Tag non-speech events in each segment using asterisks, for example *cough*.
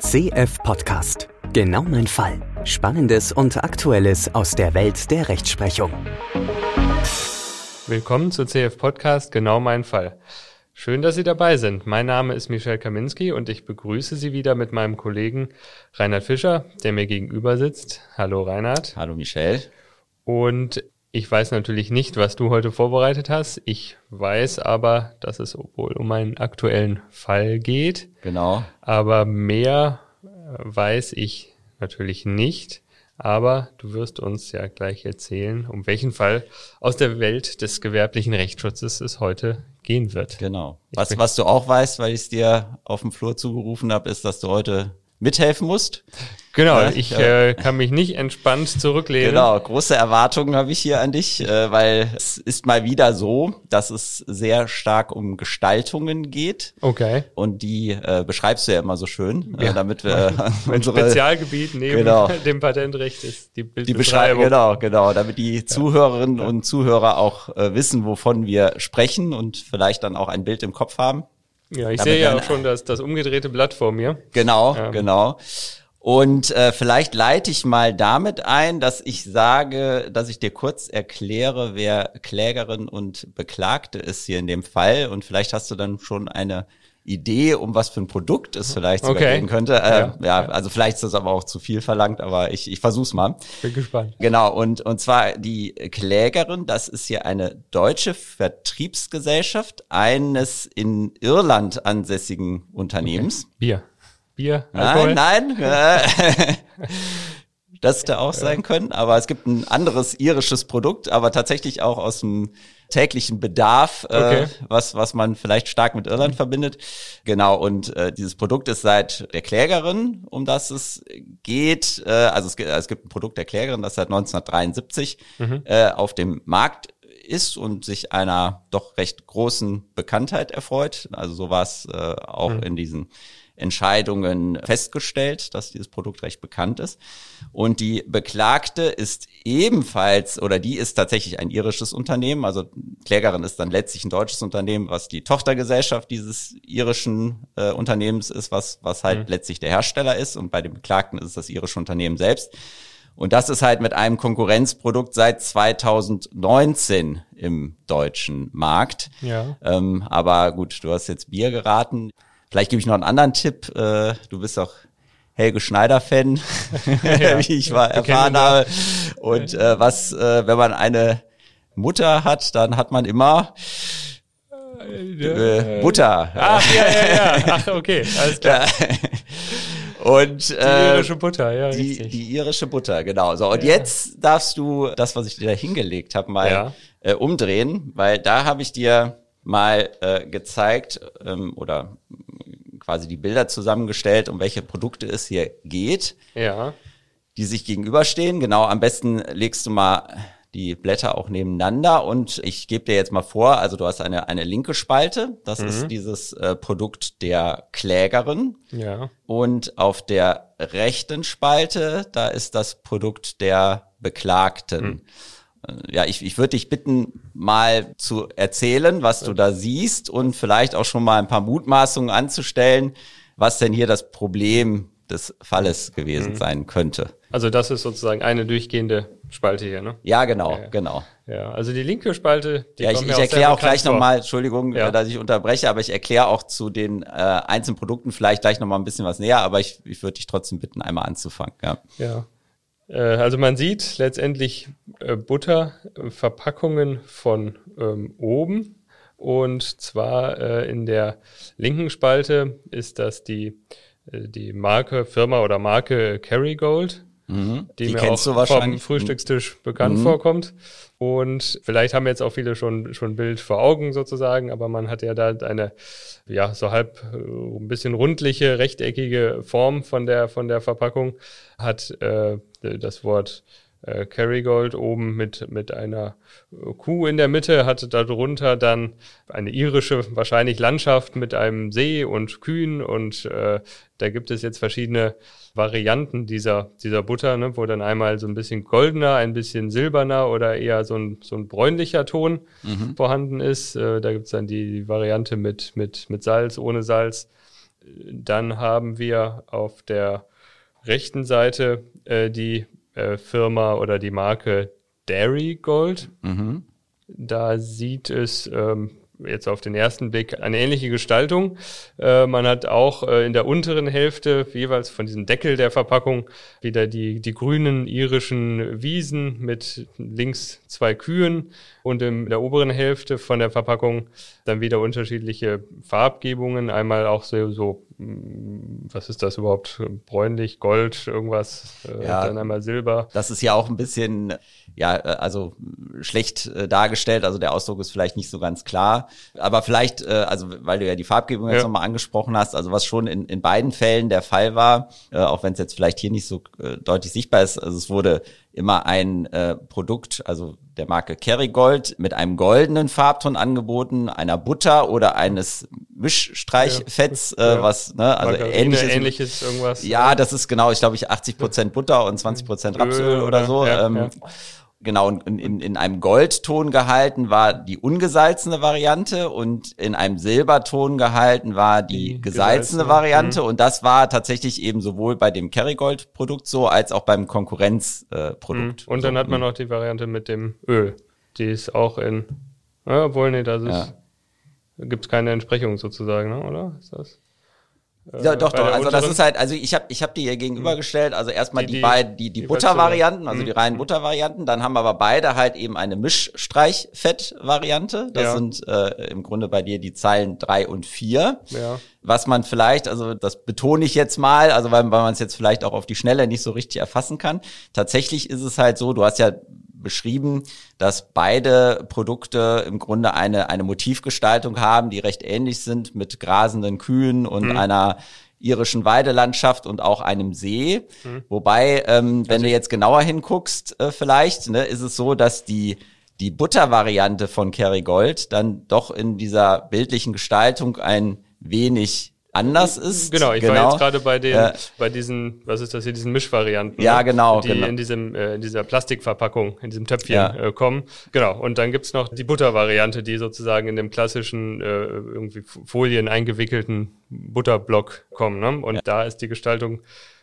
CF Podcast. Genau mein Fall. Spannendes und Aktuelles aus der Welt der Rechtsprechung. Willkommen zu CF Podcast. Genau mein Fall. Schön, dass Sie dabei sind. Mein Name ist Michel Kaminski und ich begrüße Sie wieder mit meinem Kollegen Reinhard Fischer, der mir gegenüber sitzt. Hallo Reinhard. Hallo Michel. Und ich weiß natürlich nicht, was du heute vorbereitet hast. Ich weiß aber, dass es wohl um einen aktuellen Fall geht. Genau. Aber mehr äh, weiß ich natürlich nicht. Aber du wirst uns ja gleich erzählen, um welchen Fall aus der Welt des gewerblichen Rechtsschutzes es heute gehen wird. Genau. Was, was du auch weißt, weil ich es dir auf dem Flur zugerufen habe, ist, dass du heute mithelfen musst. Genau, ja, ich äh, kann mich nicht entspannt zurücklehnen. Genau, große Erwartungen habe ich hier an dich, äh, weil es ist mal wieder so, dass es sehr stark um Gestaltungen geht. Okay. Und die äh, beschreibst du ja immer so schön, äh, ja. damit wir *laughs* *laughs* unsere Spezialgebiet neben genau, *laughs* dem Patentrecht ist die Bildbeschreibung. Die genau, genau, damit die Zuhörerinnen ja. und Zuhörer auch äh, wissen, wovon wir sprechen und vielleicht dann auch ein Bild im Kopf haben. Ja, ich sehe ja auch schon das, das umgedrehte Blatt vor mir. Genau, ja. genau. Und äh, vielleicht leite ich mal damit ein, dass ich sage, dass ich dir kurz erkläre, wer Klägerin und Beklagte ist hier in dem Fall. Und vielleicht hast du dann schon eine Idee, um was für ein Produkt es vielleicht sogar okay. gehen könnte. Äh, ja, ja, also vielleicht ist das aber auch zu viel verlangt, aber ich, ich versuch's mal. Bin gespannt. Genau, und, und zwar die Klägerin, das ist hier eine deutsche Vertriebsgesellschaft eines in Irland ansässigen Unternehmens. Okay. Bier. Bier, Alkohol? Nein, nein. *laughs* das hätte auch sein können, aber es gibt ein anderes irisches Produkt, aber tatsächlich auch aus dem täglichen Bedarf, äh, okay. äh, was, was man vielleicht stark mit Irland mhm. verbindet. Genau, und äh, dieses Produkt ist seit der Klägerin, um das es geht. Äh, also es, gibt, es gibt ein Produkt der Klägerin, das seit 1973 mhm. äh, auf dem Markt ist und sich einer doch recht großen Bekanntheit erfreut. Also so war es äh, auch mhm. in diesen Entscheidungen festgestellt, dass dieses Produkt recht bekannt ist. Und die Beklagte ist ebenfalls, oder die ist tatsächlich ein irisches Unternehmen, also Klägerin ist dann letztlich ein deutsches Unternehmen, was die Tochtergesellschaft dieses irischen äh, Unternehmens ist, was, was halt mhm. letztlich der Hersteller ist. Und bei den Beklagten ist es das irische Unternehmen selbst. Und das ist halt mit einem Konkurrenzprodukt seit 2019 im deutschen Markt. Ja. Ähm, aber gut, du hast jetzt Bier geraten. Vielleicht gebe ich noch einen anderen Tipp. Äh, du bist auch Helge Schneider-Fan, *laughs* ja, *laughs* wie ich mal erfahren habe. Und äh, was, äh, wenn man eine Mutter hat, dann hat man immer äh, Butter. Ach, ja, ja, ja. Ach, okay, alles *laughs* klar. Und, die äh, irische Butter, ja. Die, die irische Butter, genau. So, und ja. jetzt darfst du das, was ich dir da hingelegt habe, mal ja. äh, umdrehen, weil da habe ich dir mal äh, gezeigt ähm, oder quasi die Bilder zusammengestellt, um welche Produkte es hier geht. Ja. Die sich gegenüberstehen. Genau, am besten legst du mal die Blätter auch nebeneinander und ich gebe dir jetzt mal vor, also du hast eine, eine linke Spalte, das mhm. ist dieses äh, Produkt der Klägerin. Ja. Und auf der rechten Spalte, da ist das Produkt der Beklagten. Mhm. Äh, ja, ich, ich würde dich bitten, mal zu erzählen, was du da siehst und vielleicht auch schon mal ein paar Mutmaßungen anzustellen, was denn hier das Problem des Falles gewesen mhm. sein könnte. Also das ist sozusagen eine durchgehende Spalte hier, ne? Ja, genau, ja, genau. Ja, also die linke Spalte. Die ja, ich, ich erkläre auch gleich nochmal, Entschuldigung, ja. dass ich unterbreche, aber ich erkläre auch zu den äh, einzelnen Produkten vielleicht gleich nochmal ein bisschen was näher, aber ich, ich würde dich trotzdem bitten, einmal anzufangen. Ja. ja. Äh, also man sieht letztendlich äh, Butterverpackungen von ähm, oben. Und zwar äh, in der linken Spalte ist das die, die Marke, Firma oder Marke Kerrygold. Mhm. Die, die mir auch vom Frühstückstisch bekannt mhm. vorkommt. Und vielleicht haben jetzt auch viele schon schon ein Bild vor Augen sozusagen, aber man hat ja da eine ja so halb äh, ein bisschen rundliche rechteckige Form von der von der Verpackung hat äh, das Wort äh, Kerrygold oben mit, mit einer Kuh in der Mitte, hatte darunter dann eine irische, wahrscheinlich Landschaft mit einem See und Kühen und äh, da gibt es jetzt verschiedene Varianten dieser, dieser Butter, ne, wo dann einmal so ein bisschen goldener, ein bisschen silberner oder eher so ein, so ein bräunlicher Ton mhm. vorhanden ist. Äh, da gibt es dann die Variante mit, mit, mit Salz, ohne Salz dann haben wir auf der rechten Seite äh, die äh, Firma oder die Marke Dairy Gold. Mhm. Da sieht es ähm, jetzt auf den ersten Blick eine ähnliche Gestaltung. Äh, man hat auch äh, in der unteren Hälfte jeweils von diesem Deckel der Verpackung wieder die, die grünen irischen Wiesen mit links zwei Kühen und in der oberen Hälfte von der Verpackung dann wieder unterschiedliche Farbgebungen. Einmal auch so, so mm, was ist das überhaupt? Bräunlich, Gold, irgendwas, äh, ja, dann einmal Silber. Das ist ja auch ein bisschen, ja, äh, also schlecht äh, dargestellt. Also der Ausdruck ist vielleicht nicht so ganz klar. Aber vielleicht, äh, also weil du ja die Farbgebung jetzt nochmal angesprochen hast, also was schon in, in beiden Fällen der Fall war, äh, auch wenn es jetzt vielleicht hier nicht so äh, deutlich sichtbar ist, also es wurde immer ein äh, Produkt, also der Marke Kerrygold, mit einem goldenen Farbton angeboten, einer Butter oder eines Mischstreichfetts, ja, äh, was, ne, also ähnliches, ähnliches irgendwas. Ja, das ist genau, ich glaube ich 80 Prozent Butter und 20 Prozent Rapsöl oder, so. Ja, ähm, ja. Genau, in, in, in einem Goldton gehalten war die ungesalzene Variante und in einem Silberton gehalten war die, die gesalzene, gesalzene, Variante. Mhm. Und das war tatsächlich eben sowohl bei dem Kerrygold-Produkt so, als auch beim Konkurrenzprodukt. Äh, und dann so, hat man noch die Variante mit dem Öl. Die ist auch in, ja, obwohl, nee, das ist, ja. gibt es keine Entsprechung sozusagen, ne, oder? Ist das? Äh, ja, doch, doch. Also das ist halt, also ich habe ich hab die hier gegenübergestellt. Also erstmal die, die, beiden, die, die, die Buttervarianten, also die mhm. reinen mhm. Buttervarianten. Dann haben aber beide halt eben eine Mischstreichfett-Variante. Das ja. sind äh, im Grunde bei dir die Zeilen drei und vier. Ja. Was man vielleicht, also das betone ich jetzt mal, also weil, weil man es jetzt vielleicht auch auf die Schnelle nicht so richtig erfassen kann. Tatsächlich ist es halt so, du hast ja beschrieben, dass beide Produkte im Grunde eine, eine Motivgestaltung haben, die recht ähnlich sind mit grasenden Kühen und mhm. einer irischen Weidelandschaft und auch einem See. Mhm. Wobei, ähm, wenn also du jetzt genauer hinguckst, äh, vielleicht, ne, ist es so, dass die die Buttervariante von Kerrygold dann doch in dieser bildlichen Gestaltung ein wenig anders ist. Genau, ich genau. war jetzt gerade bei den, äh, bei diesen, was ist das hier, diesen Mischvarianten. Ja, ne? genau. Die genau. in diesem, äh, in dieser Plastikverpackung, in diesem Töpfchen ja. äh, kommen. Genau. Und dann gibt's noch die Buttervariante, die sozusagen in dem klassischen, äh, irgendwie Folien eingewickelten Butterblock kommen. Ne? Und ja. da ist die Gestaltung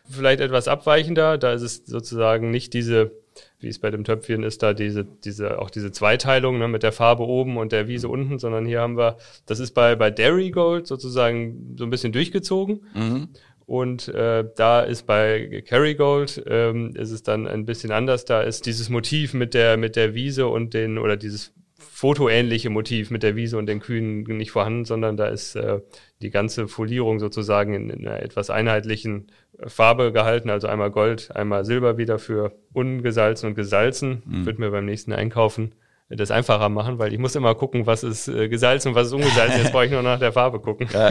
vielleicht etwas abweichender. Da ist es sozusagen nicht diese wie es bei dem Töpfchen ist, da diese, diese, auch diese Zweiteilung ne, mit der Farbe oben und der Wiese unten, sondern hier haben wir, das ist bei, bei Dairy Gold sozusagen so ein bisschen durchgezogen. Mhm. Und äh, da ist bei Kerrygold ähm, ist es dann ein bisschen anders. Da ist dieses Motiv mit der mit der Wiese und den oder dieses fotoähnliche Motiv mit der Wiese und den Kühen nicht vorhanden, sondern da ist äh, die ganze Folierung sozusagen in, in einer etwas einheitlichen Farbe gehalten, also einmal Gold, einmal Silber wieder für ungesalzen und gesalzen. Mhm. Wird mir beim nächsten Einkaufen das einfacher machen, weil ich muss immer gucken, was ist äh, gesalzen und was ist ungesalzen. Jetzt brauche ich nur nach der Farbe gucken. Ja,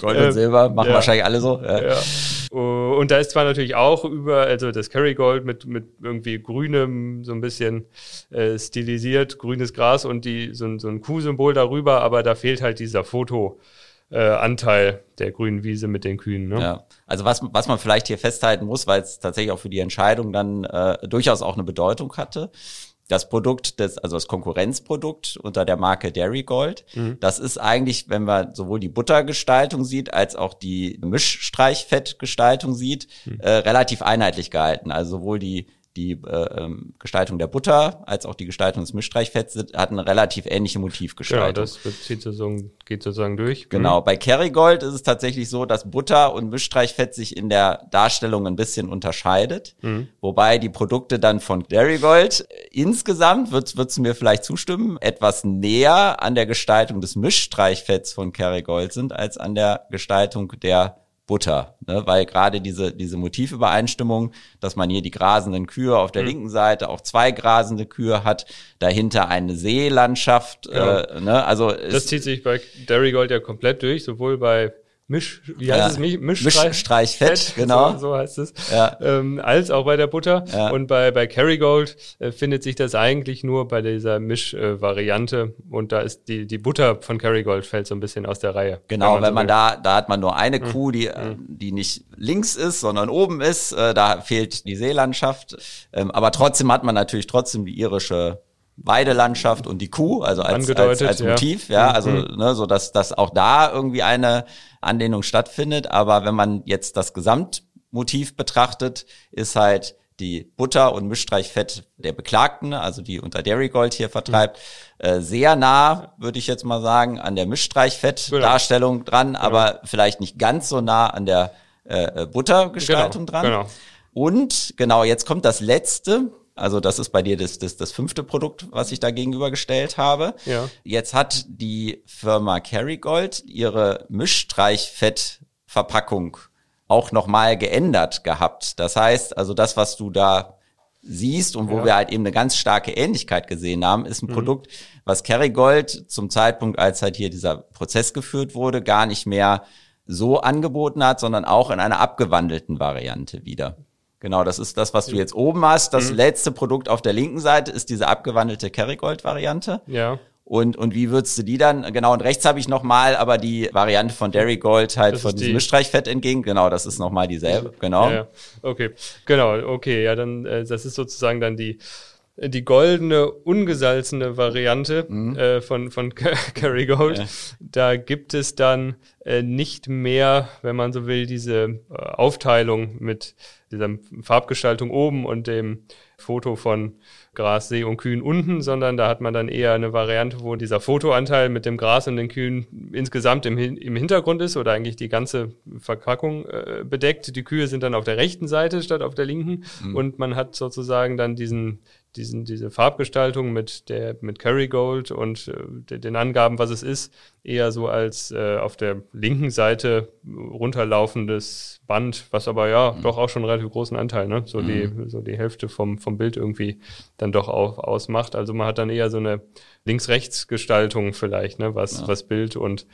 Gold und ähm, Silber machen ja. wahrscheinlich alle so. Ja. ja. Und da ist zwar natürlich auch über, also das Kerrygold mit, mit irgendwie grünem, so ein bisschen äh, stilisiert, grünes Gras und die, so, so ein Kuhsymbol darüber, aber da fehlt halt dieser Foto äh, Anteil der grünen Wiese mit den Kühen. Ne? Ja, also was, was man vielleicht hier festhalten muss, weil es tatsächlich auch für die Entscheidung dann äh, durchaus auch eine Bedeutung hatte. Das Produkt, des, also das Konkurrenzprodukt unter der Marke Dairy Gold, mhm. das ist eigentlich, wenn man sowohl die Buttergestaltung sieht, als auch die Mischstreichfettgestaltung sieht, mhm. äh, relativ einheitlich gehalten. Also sowohl die die äh, ähm, Gestaltung der Butter als auch die Gestaltung des Mischstreichfetts hat eine relativ ähnliche Motivgestaltung. Genau, das bezieht sozusagen, geht sozusagen durch. Genau, mhm. bei Kerrygold ist es tatsächlich so, dass Butter und Mischstreichfett sich in der Darstellung ein bisschen unterscheidet, mhm. wobei die Produkte dann von Dairygold insgesamt, wird, würdest du mir vielleicht zustimmen, etwas näher an der Gestaltung des Mischstreichfetts von Kerrygold sind als an der Gestaltung der Butter, ne? weil gerade diese, diese Motivübereinstimmung, dass man hier die grasenden Kühe auf der mhm. linken Seite, auch zwei grasende Kühe hat, dahinter eine Seelandschaft, ja. äh, ne? also das zieht sich bei Dairygold ja komplett durch, sowohl bei Misch, wie heißt ja. es? Mischstreich, Mischstreichfett, Fett, genau. So, so, heißt es. Ja. Ähm, als auch bei der Butter. Ja. Und bei, bei Kerrygold äh, findet sich das eigentlich nur bei dieser Mischvariante. Äh, und da ist die, die Butter von Kerrygold fällt so ein bisschen aus der Reihe. Genau, wenn man, wenn man da, da hat man nur eine mhm. Kuh, die, mhm. die nicht links ist, sondern oben ist. Äh, da fehlt die Seelandschaft. Ähm, aber trotzdem hat man natürlich trotzdem die irische Weidelandschaft und die Kuh, also als, als, als Motiv, ja, ja also mhm. ne, so dass, dass auch da irgendwie eine Anlehnung stattfindet. Aber wenn man jetzt das Gesamtmotiv betrachtet, ist halt die Butter und Mischstreichfett der Beklagten, also die unter Dairy Gold hier vertreibt, mhm. äh, sehr nah, würde ich jetzt mal sagen, an der Mischstreichfett-Darstellung genau. dran, genau. aber vielleicht nicht ganz so nah an der äh, Buttergestaltung genau. dran. Genau. Und genau, jetzt kommt das letzte. Also das ist bei dir das, das, das fünfte Produkt, was ich da gegenübergestellt habe. Ja. Jetzt hat die Firma Kerrygold ihre Mischstreichfettverpackung auch nochmal geändert gehabt. Das heißt, also das, was du da siehst und wo ja. wir halt eben eine ganz starke Ähnlichkeit gesehen haben, ist ein mhm. Produkt, was Kerrygold zum Zeitpunkt, als halt hier dieser Prozess geführt wurde, gar nicht mehr so angeboten hat, sondern auch in einer abgewandelten Variante wieder. Genau, das ist das, was du jetzt oben hast. Das mhm. letzte Produkt auf der linken Seite ist diese abgewandelte Kerrygold-Variante. Ja. Und, und wie würdest du die dann? Genau, und rechts habe ich nochmal aber die Variante von Dairy Gold halt das von diesem die. Mischstreichfett entgegen. Genau, das ist nochmal dieselbe. Genau. Ja, ja. Okay, genau, okay, ja, dann, äh, das ist sozusagen dann die, die goldene, ungesalzene Variante mhm. äh, von, von *laughs* Kerry Gold. Ja. Da gibt es dann äh, nicht mehr, wenn man so will, diese äh, Aufteilung mit dieser Farbgestaltung oben und dem Foto von Gras, See und Kühen unten, sondern da hat man dann eher eine Variante, wo dieser Fotoanteil mit dem Gras und den Kühen insgesamt im, im Hintergrund ist oder eigentlich die ganze Verpackung äh, bedeckt. Die Kühe sind dann auf der rechten Seite statt auf der linken mhm. und man hat sozusagen dann diesen diesen, diese Farbgestaltung mit der mit Kerrygold und äh, den Angaben, was es ist, eher so als äh, auf der linken Seite runterlaufendes Band, was aber ja mhm. doch auch schon einen relativ großen Anteil, ne? So mhm. die so die Hälfte vom vom Bild irgendwie dann doch auch ausmacht. Also man hat dann eher so eine Links-Rechts-Gestaltung vielleicht, ne? Was ja. was Bild und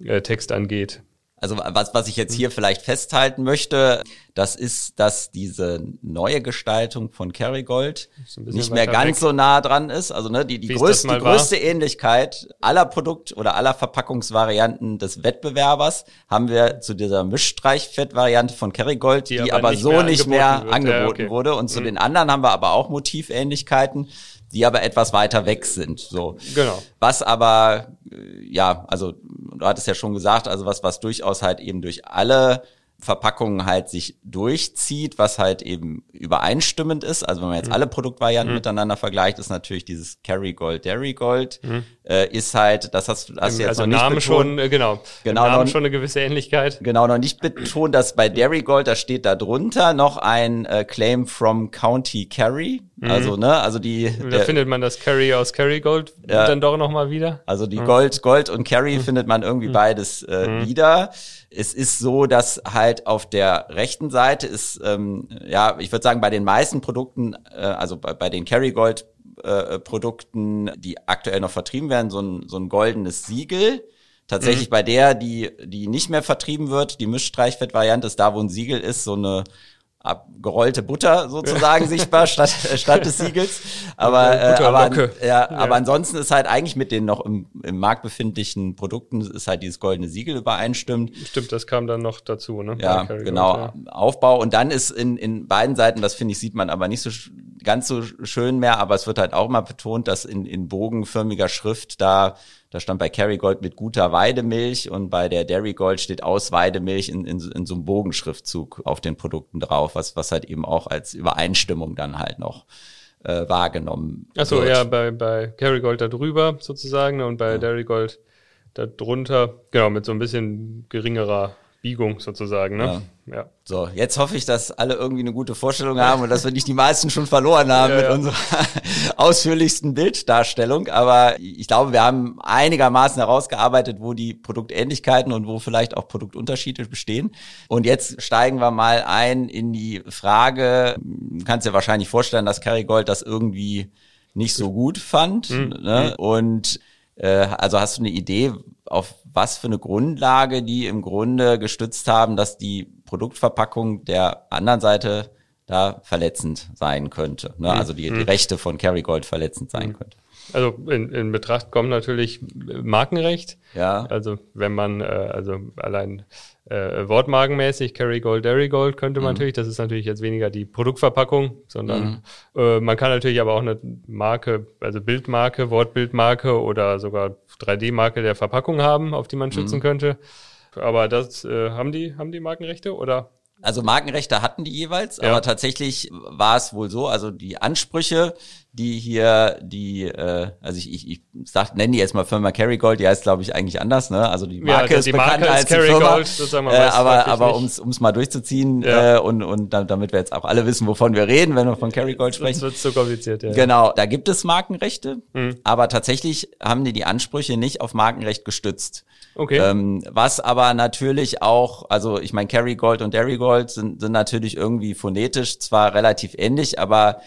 äh, Text angeht. Also was, was ich jetzt hier vielleicht festhalten möchte, das ist, dass diese neue Gestaltung von Kerrygold nicht mehr ganz weg. so nah dran ist. Also ne, die, die, größte, die größte Ähnlichkeit aller Produkt- oder aller Verpackungsvarianten des Wettbewerbers haben wir zu dieser Mischstreichfett-Variante von Kerrygold, die, die aber, aber so mehr nicht mehr wird. angeboten ja, okay. wurde. Und zu mhm. den anderen haben wir aber auch Motivähnlichkeiten die aber etwas weiter weg sind. So. Genau. Was aber, äh, ja, also du hattest ja schon gesagt, also was, was durchaus halt eben durch alle Verpackungen halt sich durchzieht, was halt eben übereinstimmend ist. Also wenn man jetzt mhm. alle Produktvarianten mhm. miteinander vergleicht, ist natürlich dieses Carry Gold, Dairy Gold, mhm. Äh, ist halt, das hast, hast du jetzt also noch nicht Namen betont. schon, äh, genau. Genau. Im Namen noch, schon eine gewisse Ähnlichkeit. Genau, noch nicht betont, dass bei Dairy Gold, da steht da drunter noch ein äh, Claim from County Kerry. Mhm. Also, ne, also die. Da der, findet man das Kerry aus Kerry Gold ja, dann doch nochmal wieder. Also die mhm. Gold, Gold und Kerry mhm. findet man irgendwie beides äh, wieder. Es ist so, dass halt auf der rechten Seite ist, ähm, ja, ich würde sagen, bei den meisten Produkten, äh, also bei, bei den Kerrygold äh, Produkten, die aktuell noch vertrieben werden, so ein, so ein goldenes Siegel. Tatsächlich mhm. bei der, die, die nicht mehr vertrieben wird, die Mischstreichfett-Variante ist da, wo ein Siegel ist, so eine gerollte Butter sozusagen *laughs* sichtbar statt, statt des Siegels. Aber, äh, aber, ja, ja, aber ansonsten ist halt eigentlich mit den noch im, im Markt befindlichen Produkten ist halt dieses goldene Siegel übereinstimmt. Stimmt, das kam dann noch dazu, ne? Ja, genau. Ja. Aufbau. Und dann ist in, in beiden Seiten, das finde ich, sieht man aber nicht so ganz so schön mehr, aber es wird halt auch mal betont, dass in, in bogenförmiger Schrift da da stand bei Kerrygold mit guter Weidemilch und bei der Dairy Gold steht aus Weidemilch in, in, in so einem Bogenschriftzug auf den Produkten drauf, was, was halt eben auch als Übereinstimmung dann halt noch äh, wahrgenommen Achso, wird. ja, bei, bei Kerrygold da drüber sozusagen und bei ja. Dairy Gold da drunter, genau, mit so ein bisschen geringerer Biegung sozusagen, ne? Ja. ja. So, jetzt hoffe ich, dass alle irgendwie eine gute Vorstellung haben und dass wir nicht die meisten schon verloren haben ja, mit ja. unserer *laughs* ausführlichsten Bilddarstellung. Aber ich glaube, wir haben einigermaßen herausgearbeitet, wo die Produktähnlichkeiten und wo vielleicht auch Produktunterschiede bestehen. Und jetzt steigen wir mal ein in die Frage, du kannst dir wahrscheinlich vorstellen, dass Kerrygold das irgendwie nicht so gut fand. Mhm. Ne? Mhm. Und äh, also hast du eine Idee, auf was für eine Grundlage die im Grunde gestützt haben, dass die Produktverpackung der anderen Seite da verletzend sein könnte. Ne? Mhm. Also die, die mhm. Rechte von Kerrygold verletzend sein mhm. könnte. Also in, in Betracht kommt natürlich Markenrecht. Ja. Also wenn man, äh, also allein äh, wortmarkenmäßig, Carry Gold, Dairy Gold könnte man mhm. natürlich, das ist natürlich jetzt weniger die Produktverpackung, sondern mhm. äh, man kann natürlich aber auch eine Marke, also Bildmarke, Wortbildmarke oder sogar 3D-Marke der Verpackung haben, auf die man schützen mhm. könnte. Aber das äh, haben die, haben die Markenrechte oder? Also Markenrechte hatten die jeweils, ja. aber tatsächlich war es wohl so, also die Ansprüche, die hier die, äh, also ich, ich, ich sag, nenne die jetzt mal Firma Kerrygold, die heißt glaube ich eigentlich anders, ne? Also die Marke ja, ist bekannt als die Firma, äh, aber aber ums ums mal durchzuziehen ja. äh, und und damit wir jetzt auch alle wissen, wovon wir reden, wenn wir von Kerrygold sprechen. Das wird zu kompliziert, ja. Genau, da gibt es Markenrechte, mhm. aber tatsächlich haben die die Ansprüche nicht auf Markenrecht gestützt. Okay. Ähm, was aber natürlich auch, also ich meine, Carry Gold und Dairy Gold sind, sind natürlich irgendwie phonetisch zwar relativ ähnlich, aber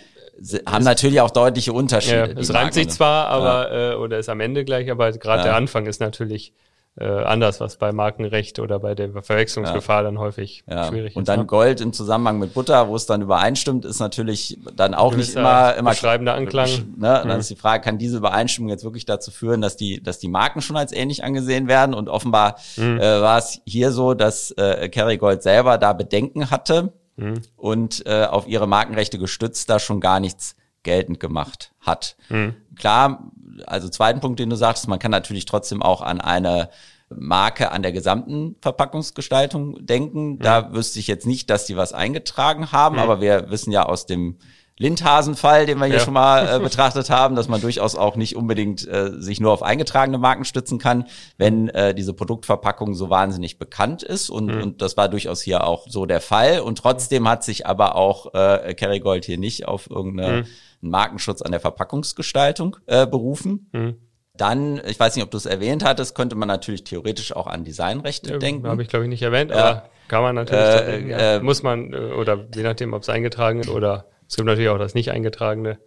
haben natürlich auch deutliche Unterschiede. Ja, es reimt sich zwar, aber ja. äh, oder ist am Ende gleich, aber gerade ja. der Anfang ist natürlich äh, anders, was bei Markenrecht oder bei der Verwechslungsgefahr ja. dann häufig ja. schwierig ist. Und dann ne? Gold im Zusammenhang mit Butter, wo es dann übereinstimmt, ist natürlich dann auch nicht immer immer schreibender Anklang. Ne? Mhm. Dann ist die Frage, kann diese Übereinstimmung jetzt wirklich dazu führen, dass die dass die Marken schon als ähnlich angesehen werden? Und offenbar mhm. äh, war es hier so, dass äh, Kerrygold selber da Bedenken hatte mhm. und äh, auf ihre Markenrechte gestützt da schon gar nichts geltend gemacht hat. Mhm. Klar, also zweiten Punkt, den du sagst, man kann natürlich trotzdem auch an eine Marke an der gesamten Verpackungsgestaltung denken. Da mhm. wüsste ich jetzt nicht, dass die was eingetragen haben, mhm. aber wir wissen ja aus dem Lindhasen-Fall, den wir hier ja. schon mal äh, *laughs* betrachtet haben, dass man durchaus auch nicht unbedingt äh, sich nur auf eingetragene Marken stützen kann, wenn äh, diese Produktverpackung so wahnsinnig bekannt ist. Und, mhm. und das war durchaus hier auch so der Fall. Und trotzdem hat sich aber auch äh, Kerrygold hier nicht auf irgendeinen mhm. Markenschutz an der Verpackungsgestaltung äh, berufen. Mhm. Dann, ich weiß nicht, ob du es erwähnt hattest, könnte man natürlich theoretisch auch an Designrechte ja, denken. Habe ich, glaube ich, nicht erwähnt, ja. aber kann man natürlich. Äh, ja. äh, muss man, äh, oder je nachdem, ob es eingetragen ist oder es gibt natürlich auch das nicht eingetragene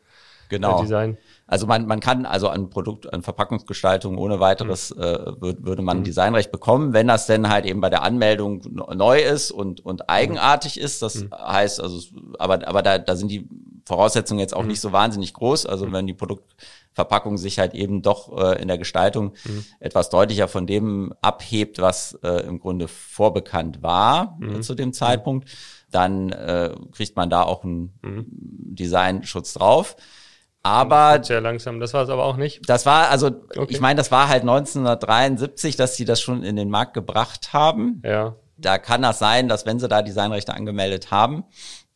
genau. Design. Also man, man kann also an Produkt, an Verpackungsgestaltung ohne weiteres mhm. äh, würd, würde man mhm. Designrecht bekommen, wenn das denn halt eben bei der Anmeldung neu ist und, und eigenartig ist. Das mhm. heißt also, aber, aber da, da sind die Voraussetzungen jetzt auch mhm. nicht so wahnsinnig groß. Also mhm. wenn die Produktverpackung sich halt eben doch äh, in der Gestaltung mhm. etwas deutlicher von dem abhebt, was äh, im Grunde vorbekannt war äh, zu dem Zeitpunkt dann äh, kriegt man da auch einen mhm. Designschutz drauf. Aber sehr langsam, das war es aber auch nicht. Das war also, okay. ich meine, das war halt 1973, dass sie das schon in den Markt gebracht haben. Ja. Da kann das sein, dass wenn sie da Designrechte angemeldet haben,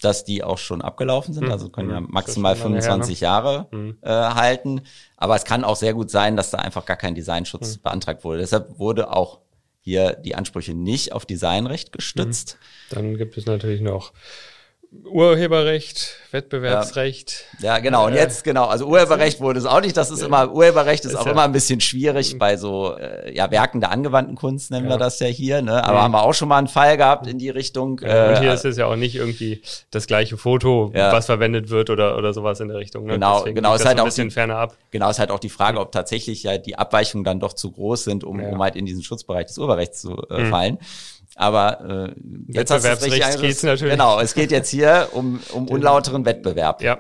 dass die auch schon abgelaufen sind. Mhm. Also können ja mhm. maximal 25 her, ne? Jahre mhm. äh, halten. Aber es kann auch sehr gut sein, dass da einfach gar kein Designschutz mhm. beantragt wurde. Deshalb wurde auch hier die Ansprüche nicht auf Designrecht gestützt. Mhm. Dann gibt es natürlich noch Urheberrecht, Wettbewerbsrecht. Ja, ja genau. Und äh, jetzt, genau, also Urheberrecht wurde es auch nicht. Das ist immer, Urheberrecht ist, ist auch ja, immer ein bisschen schwierig bei so äh, ja, Werken der angewandten Kunst, nennen ja. wir das ja hier. Ne? Aber haben wir auch schon mal einen Fall gehabt in die Richtung. Ja, und hier äh, ist es ja auch nicht irgendwie das gleiche Foto, was verwendet wird oder, oder sowas in der Richtung. Ne? Genau, Deswegen genau. Ist halt ein bisschen die, ferner ab. Genau, ist halt auch die Frage, ob tatsächlich ja die Abweichungen dann doch zu groß sind, um, um halt in diesen Schutzbereich des Urheberrechts zu äh, mhm. Aber äh, jetzt hast du es natürlich. Genau, es geht jetzt hier um, um unlauteren Wettbewerb. Ja.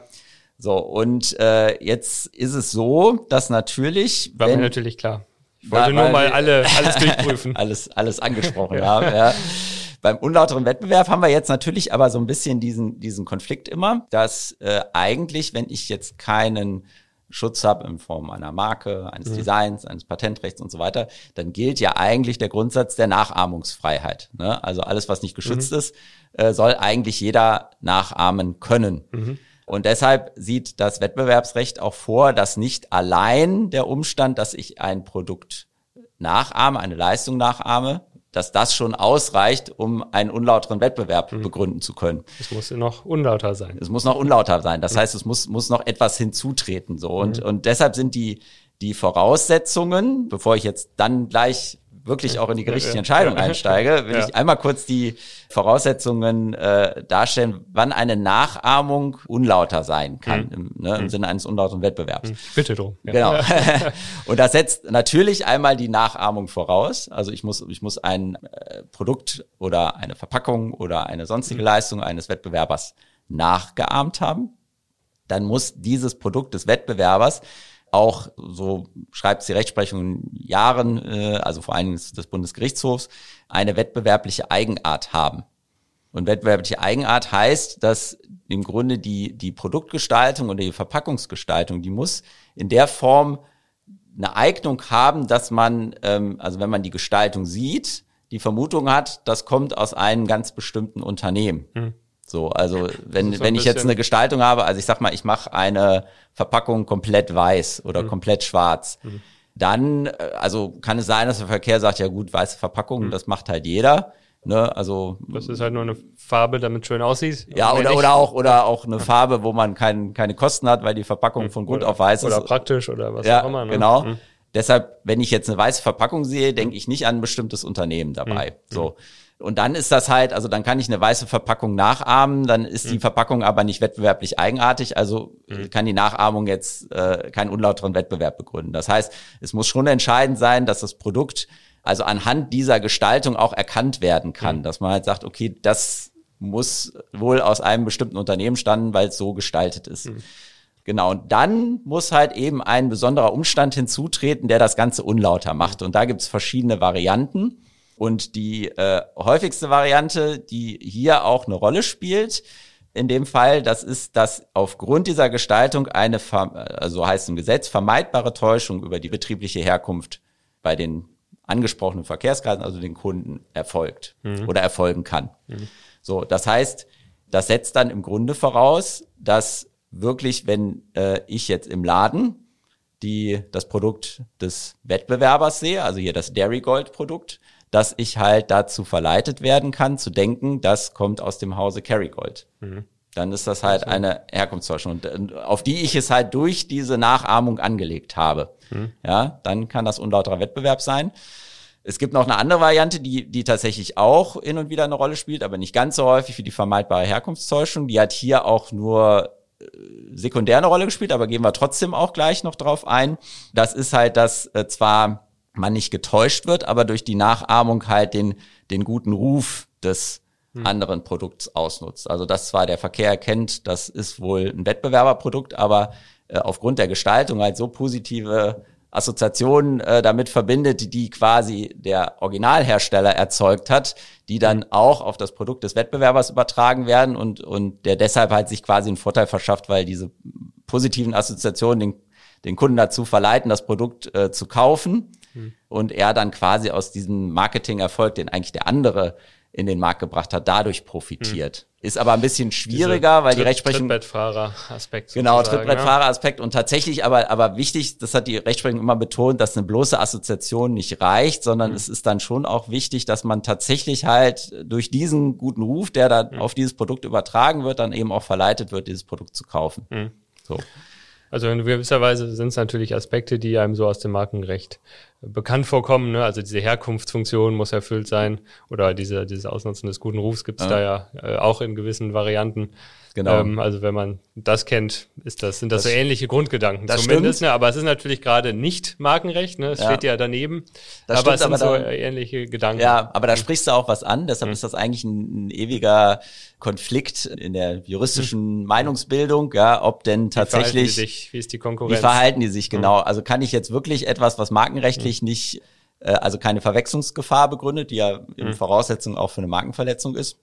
So, und äh, jetzt ist es so, dass natürlich. War wenn, mir natürlich klar. Ich wollte nur mal alle, alles *laughs* durchprüfen. alles, alles angesprochen *laughs* ja. haben, ja. Beim unlauteren Wettbewerb haben wir jetzt natürlich aber so ein bisschen diesen, diesen Konflikt immer, dass äh, eigentlich, wenn ich jetzt keinen Schutz habe in Form einer Marke, eines mhm. Designs, eines Patentrechts und so weiter, dann gilt ja eigentlich der Grundsatz der Nachahmungsfreiheit. Ne? Also alles, was nicht geschützt mhm. ist, äh, soll eigentlich jeder nachahmen können. Mhm. Und deshalb sieht das Wettbewerbsrecht auch vor, dass nicht allein der Umstand, dass ich ein Produkt nachahme, eine Leistung nachahme, dass das schon ausreicht, um einen unlauteren Wettbewerb mhm. begründen zu können. Es muss noch unlauter sein. Es muss noch unlauter sein. Das mhm. heißt, es muss, muss noch etwas hinzutreten, so. Und, mhm. und deshalb sind die, die Voraussetzungen, bevor ich jetzt dann gleich wirklich auch in die gerichtliche Entscheidung *laughs* einsteige, will ja. ich einmal kurz die Voraussetzungen äh, darstellen, wann eine Nachahmung unlauter sein kann, mhm. im, ne, im mhm. Sinne eines unlauteren Wettbewerbs. Mhm. Bitte drum. Ja. Genau. *laughs* *laughs* und das setzt natürlich einmal die Nachahmung voraus. Also ich muss, ich muss ein äh, Produkt oder eine Verpackung oder eine sonstige mhm. Leistung eines Wettbewerbers nachgeahmt haben. Dann muss dieses Produkt des Wettbewerbers auch, so schreibt die Rechtsprechung in Jahren, äh, also vor allen Dingen des Bundesgerichtshofs, eine wettbewerbliche Eigenart haben. Und wettbewerbliche Eigenart heißt, dass im Grunde die, die Produktgestaltung oder die Verpackungsgestaltung, die muss in der Form eine Eignung haben, dass man, ähm, also wenn man die Gestaltung sieht, die Vermutung hat, das kommt aus einem ganz bestimmten Unternehmen. Hm. So, also wenn, wenn ich jetzt eine Gestaltung habe, also ich sag mal, ich mache eine Verpackung komplett weiß oder hm. komplett schwarz, hm. dann, äh, also kann es sein, dass der Verkehr sagt, ja gut, weiße Verpackung, hm. das macht halt jeder. Ne, also das ist halt nur eine Farbe, damit schön aussieht. Ja, oder, oder auch oder auch eine Farbe, wo man kein, keine Kosten hat, weil die Verpackung hm. von Grund oder, auf weiß ist. Oder praktisch oder was ja, auch immer. Ne? Genau. Mhm. Deshalb, wenn ich jetzt eine weiße Verpackung sehe, denke ich nicht an ein bestimmtes Unternehmen dabei. Mhm. So. Und dann ist das halt, also dann kann ich eine weiße Verpackung nachahmen, dann ist die mhm. Verpackung aber nicht wettbewerblich eigenartig, also mhm. kann die Nachahmung jetzt äh, keinen unlauteren Wettbewerb begründen. Das heißt, es muss schon entscheidend sein, dass das Produkt also anhand dieser Gestaltung auch erkannt werden kann, mhm. dass man halt sagt, okay, das muss wohl aus einem bestimmten Unternehmen stammen, weil es so gestaltet ist. Mhm. Genau, und dann muss halt eben ein besonderer Umstand hinzutreten, der das Ganze unlauter macht. Und da gibt's verschiedene Varianten. Und die äh, häufigste Variante, die hier auch eine Rolle spielt, in dem Fall, das ist, dass aufgrund dieser Gestaltung eine, also heißt im Gesetz, vermeidbare Täuschung über die betriebliche Herkunft bei den angesprochenen Verkehrskreisen, also den Kunden, erfolgt mhm. oder erfolgen kann. Mhm. So, das heißt, das setzt dann im Grunde voraus, dass wirklich, wenn äh, ich jetzt im Laden die das Produkt des Wettbewerbers sehe, also hier das Dairy Gold Produkt, dass ich halt dazu verleitet werden kann, zu denken, das kommt aus dem Hause Kerrygold. Mhm. Dann ist das halt eine Herkunftstäuschung, auf die ich es halt durch diese Nachahmung angelegt habe. Mhm. Ja, dann kann das unlauterer Wettbewerb sein. Es gibt noch eine andere Variante, die, die tatsächlich auch hin und wieder eine Rolle spielt, aber nicht ganz so häufig wie die vermeidbare Herkunftstäuschung. Die hat hier auch nur äh, sekundär eine Rolle gespielt, aber gehen wir trotzdem auch gleich noch drauf ein. Das ist halt, dass äh, zwar man nicht getäuscht wird, aber durch die Nachahmung halt den, den guten Ruf des hm. anderen Produkts ausnutzt. Also das zwar der Verkehr erkennt, das ist wohl ein Wettbewerberprodukt, aber äh, aufgrund der Gestaltung halt so positive Assoziationen äh, damit verbindet, die quasi der Originalhersteller erzeugt hat, die dann mhm. auch auf das Produkt des Wettbewerbers übertragen werden und, und der deshalb halt sich quasi einen Vorteil verschafft, weil diese positiven Assoziationen den, den Kunden dazu verleiten, das Produkt äh, zu kaufen mhm. und er dann quasi aus diesem Marketingerfolg, den eigentlich der andere in den Markt gebracht hat, dadurch profitiert. Hm. Ist aber ein bisschen schwieriger, Diese weil die Rechtsprechung. Trittbrettfahrer-Aspekt. Genau, Trittbrettfahrer-Aspekt. Und tatsächlich aber, aber wichtig, das hat die Rechtsprechung immer betont, dass eine bloße Assoziation nicht reicht, sondern hm. es ist dann schon auch wichtig, dass man tatsächlich halt durch diesen guten Ruf, der da hm. auf dieses Produkt übertragen wird, dann eben auch verleitet wird, dieses Produkt zu kaufen. Hm. So. Also in gewisser Weise sind es natürlich Aspekte, die einem so aus dem Markenrecht bekannt vorkommen. Ne? Also diese Herkunftsfunktion muss erfüllt sein oder diese, dieses Ausnutzen des guten Rufs gibt es ja. da ja äh, auch in gewissen Varianten. Genau. Ähm, also wenn man das kennt, ist das, sind das, das so ähnliche Grundgedanken das zumindest. Ne? Aber es ist natürlich gerade nicht Markenrecht, ne? es ja. steht ja daneben. Das aber stimmt, es sind aber so ähnliche Gedanken. Ja, aber da sprichst du auch was an. Deshalb mhm. ist das eigentlich ein, ein, ewiger Konflikt in der juristischen mhm. Meinungsbildung, ja, ob denn tatsächlich. Wie verhalten die sich? Wie ist die Konkurrenz? Wie verhalten die sich genau? Mhm. Also kann ich jetzt wirklich etwas, was markenrechtlich mhm. nicht, äh, also keine Verwechslungsgefahr begründet, die ja in. Voraussetzung auch für eine Markenverletzung ist,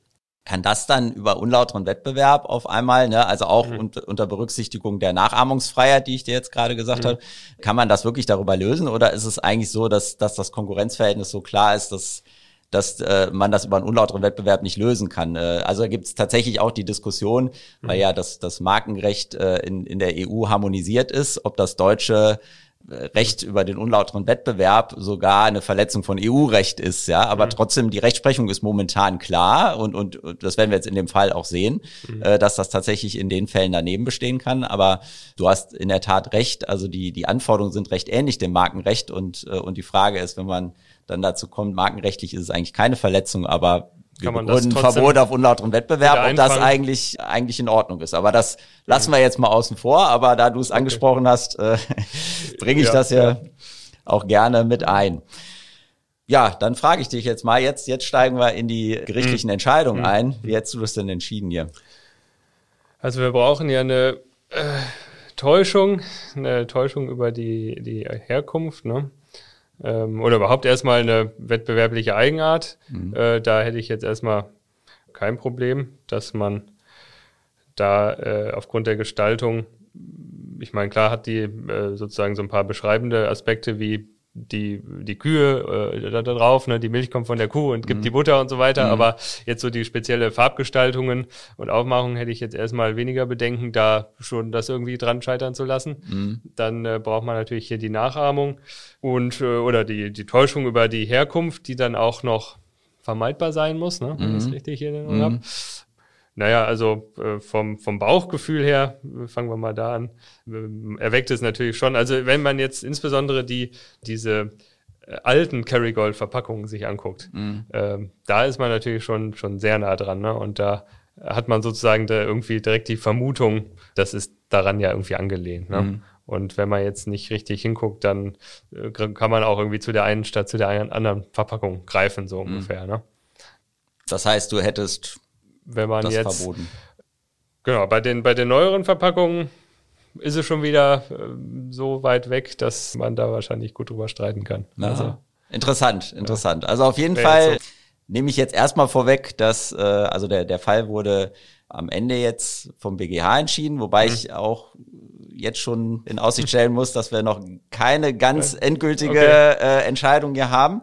kann das dann über unlauteren Wettbewerb auf einmal, ne, also auch mhm. unter, unter Berücksichtigung der Nachahmungsfreiheit, die ich dir jetzt gerade gesagt mhm. habe, kann man das wirklich darüber lösen oder ist es eigentlich so, dass, dass das Konkurrenzverhältnis so klar ist, dass dass äh, man das über einen unlauteren Wettbewerb nicht lösen kann. Äh, also gibt es tatsächlich auch die Diskussion, mhm. weil ja das, das Markenrecht äh, in, in der EU harmonisiert ist, ob das deutsche Recht über den unlauteren Wettbewerb sogar eine Verletzung von EU-Recht ist, ja. Aber mhm. trotzdem, die Rechtsprechung ist momentan klar und, und, und das werden wir jetzt in dem Fall auch sehen, mhm. äh, dass das tatsächlich in den Fällen daneben bestehen kann. Aber du hast in der Tat recht, also die, die Anforderungen sind recht ähnlich dem Markenrecht und, äh, und die Frage ist, wenn man dann dazu kommt, markenrechtlich ist es eigentlich keine Verletzung, aber kann begründen Verbot auf unlauteren Wettbewerb, ob das eigentlich, eigentlich in Ordnung ist. Aber das lassen wir jetzt mal außen vor. Aber da du es okay. angesprochen hast, äh, *laughs* bringe ich ja, das ja, ja, auch gerne mit ein. Ja, dann frage ich dich jetzt mal. Jetzt, jetzt steigen wir in die gerichtlichen mhm. Entscheidungen mhm. ein. Wie hättest du das denn entschieden hier? Also wir brauchen ja eine äh, Täuschung, eine Täuschung über die, die Herkunft, ne? Ähm, oder überhaupt erstmal eine wettbewerbliche Eigenart. Mhm. Äh, da hätte ich jetzt erstmal kein Problem, dass man da äh, aufgrund der Gestaltung, ich meine, klar hat die äh, sozusagen so ein paar beschreibende Aspekte wie die, die Kühe äh, da, da drauf, ne, die Milch kommt von der Kuh und gibt mhm. die Butter und so weiter. Mhm. Aber jetzt so die spezielle Farbgestaltungen und Aufmachung hätte ich jetzt erstmal weniger Bedenken, da schon das irgendwie dran scheitern zu lassen. Mhm. Dann äh, braucht man natürlich hier die Nachahmung und äh, oder die, die Täuschung über die Herkunft, die dann auch noch vermeidbar sein muss, ne, wenn ich das mhm. richtig hier mhm. habe. Naja, also äh, vom, vom Bauchgefühl her, äh, fangen wir mal da an, äh, erweckt es natürlich schon. Also wenn man jetzt insbesondere die, diese äh, alten Kerrygold-Verpackungen sich anguckt, mhm. ähm, da ist man natürlich schon, schon sehr nah dran. Ne? Und da hat man sozusagen da irgendwie direkt die Vermutung, das ist daran ja irgendwie angelehnt. Ne? Mhm. Und wenn man jetzt nicht richtig hinguckt, dann äh, kann man auch irgendwie zu der einen statt zu der anderen Verpackung greifen, so mhm. ungefähr. Ne? Das heißt, du hättest wenn man das jetzt. Verboten. Genau, bei den, bei den neueren Verpackungen ist es schon wieder äh, so weit weg, dass man da wahrscheinlich gut drüber streiten kann. Also, interessant, interessant. Ja. Also auf jeden Fall so. nehme ich jetzt erstmal vorweg, dass äh, also der, der Fall wurde am Ende jetzt vom BGH entschieden, wobei mhm. ich auch jetzt schon in Aussicht stellen muss, dass wir noch keine ganz endgültige okay. äh, Entscheidung hier haben.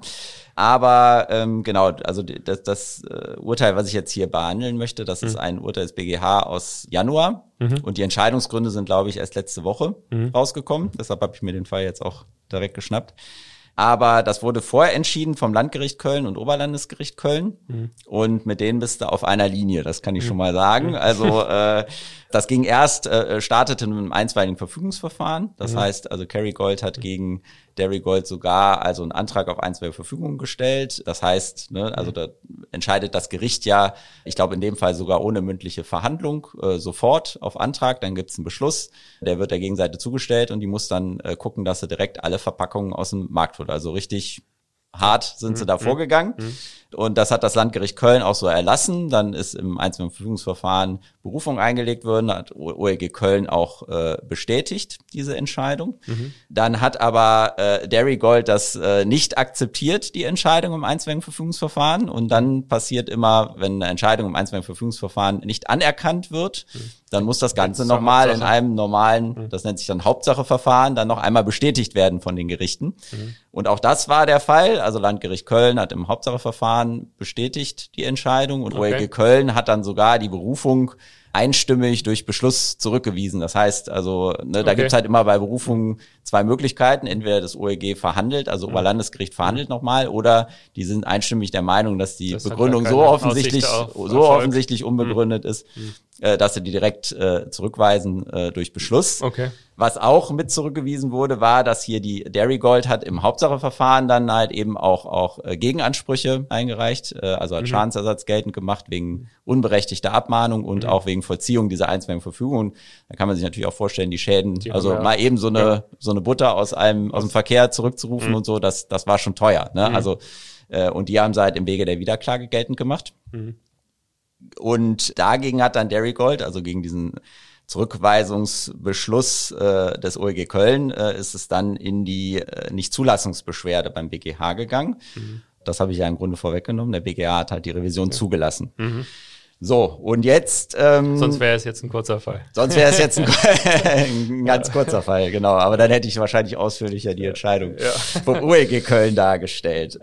Aber ähm, genau, also das, das äh, Urteil, was ich jetzt hier behandeln möchte, das mhm. ist ein Urteil des BGH aus Januar. Mhm. Und die Entscheidungsgründe sind, glaube ich, erst letzte Woche mhm. rausgekommen. Deshalb habe ich mir den Fall jetzt auch direkt geschnappt. Aber das wurde vorher entschieden vom Landgericht Köln und Oberlandesgericht Köln. Mhm. Und mit denen bist du auf einer Linie, das kann ich mhm. schon mal sagen. Mhm. Also *laughs* äh, das ging erst, äh, startete in einem einstweiligen Verfügungsverfahren. Das mhm. heißt, also Kerry Gold hat gegen Derry Gold sogar also einen Antrag auf einstweilige Verfügung gestellt. Das heißt, ne, also da entscheidet das Gericht ja, ich glaube in dem Fall sogar ohne mündliche Verhandlung, äh, sofort auf Antrag. Dann gibt es einen Beschluss, der wird der Gegenseite zugestellt und die muss dann äh, gucken, dass sie direkt alle Verpackungen aus dem Markt holt. Also richtig hart sind mhm. sie da mhm. vorgegangen. Mhm. Und das hat das Landgericht Köln auch so erlassen. Dann ist im einzelnen Verfügungsverfahren Berufung eingelegt worden, hat OEG Köln auch äh, bestätigt, diese Entscheidung. Mhm. Dann hat aber äh, Derry Gold das äh, nicht akzeptiert, die Entscheidung im einstweiligen Verfügungsverfahren. Und dann passiert immer, wenn eine Entscheidung im einstweiligen Verfügungsverfahren nicht anerkannt wird, mhm. dann muss das Ganze nochmal in einem normalen, mhm. das nennt sich dann Hauptsacheverfahren, dann noch einmal bestätigt werden von den Gerichten. Mhm. Und auch das war der Fall. Also Landgericht Köln hat im Hauptsacheverfahren bestätigt die Entscheidung und okay. OLG Köln hat dann sogar die Berufung einstimmig durch Beschluss zurückgewiesen. Das heißt, also ne, da okay. gibt's halt immer bei Berufungen zwei Möglichkeiten. Entweder das OEG verhandelt, also mhm. Oberlandesgericht verhandelt nochmal, oder die sind einstimmig der Meinung, dass die das Begründung so offensichtlich, so offensichtlich unbegründet mhm. ist, mhm. Äh, dass sie die direkt äh, zurückweisen äh, durch Beschluss. Okay. Was auch mit zurückgewiesen wurde, war, dass hier die Dairy Gold hat im Hauptsacheverfahren dann halt eben auch, auch äh, Gegenansprüche eingereicht, äh, also hat mhm. Schadensersatz geltend gemacht wegen unberechtigter Abmahnung und mhm. auch wegen Vollziehung dieser einstweiligen Verfügung. Da kann man sich natürlich auch vorstellen, die Schäden, die also ja. mal eben so eine, ja. so eine Butter aus einem, aus dem Verkehr zurückzurufen mhm. und so, das, das war schon teuer. Ne? Mhm. Also, äh, und die haben sie halt im Wege der Wiederklage geltend gemacht. Mhm. Und dagegen hat dann Dairy Gold, also gegen diesen Zurückweisungsbeschluss äh, des OEG Köln äh, ist es dann in die äh, Nichtzulassungsbeschwerde beim BGH gegangen. Mhm. Das habe ich ja im Grunde vorweggenommen. Der BGH hat halt die Revision okay. zugelassen. Mhm. So, und jetzt. Ähm, sonst wäre es jetzt ein kurzer Fall. Sonst wäre es jetzt ein, *laughs* *laughs* ein, ganz kurzer Fall, genau. Aber dann hätte ich wahrscheinlich ausführlicher die Entscheidung ja. vom OEG Köln dargestellt.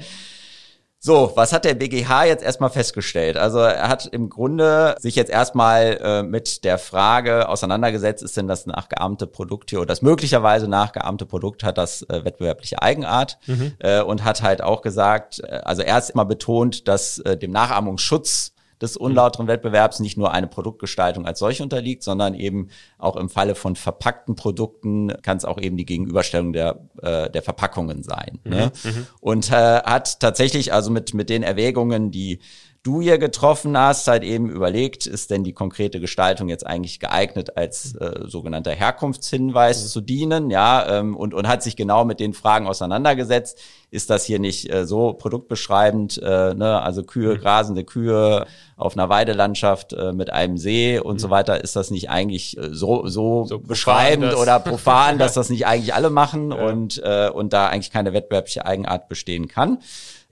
So, was hat der BGH jetzt erstmal festgestellt? Also er hat im Grunde sich jetzt erstmal äh, mit der Frage auseinandergesetzt, ist denn das nachgeahmte Produkt hier oder das möglicherweise nachgeahmte Produkt hat das äh, wettbewerbliche Eigenart mhm. äh, und hat halt auch gesagt, äh, also erst mal betont, dass äh, dem Nachahmungsschutz des unlauteren Wettbewerbs nicht nur eine Produktgestaltung als solche unterliegt, sondern eben auch im Falle von verpackten Produkten kann es auch eben die Gegenüberstellung der, äh, der Verpackungen sein. Ne? Mhm, mhm. Und äh, hat tatsächlich also mit, mit den Erwägungen, die Studie getroffen hast, halt eben überlegt, ist denn die konkrete Gestaltung jetzt eigentlich geeignet als äh, sogenannter Herkunftshinweis mhm. zu dienen, ja, ähm, und, und hat sich genau mit den Fragen auseinandergesetzt. Ist das hier nicht äh, so produktbeschreibend, äh, ne? also Kühe, mhm. grasende Kühe auf einer Weidelandschaft äh, mit einem See und mhm. so weiter, ist das nicht eigentlich äh, so, so, so beschreibend profan, oder profan, *laughs* dass das nicht eigentlich alle machen ja. und, äh, und da eigentlich keine wettbewerbliche Eigenart bestehen kann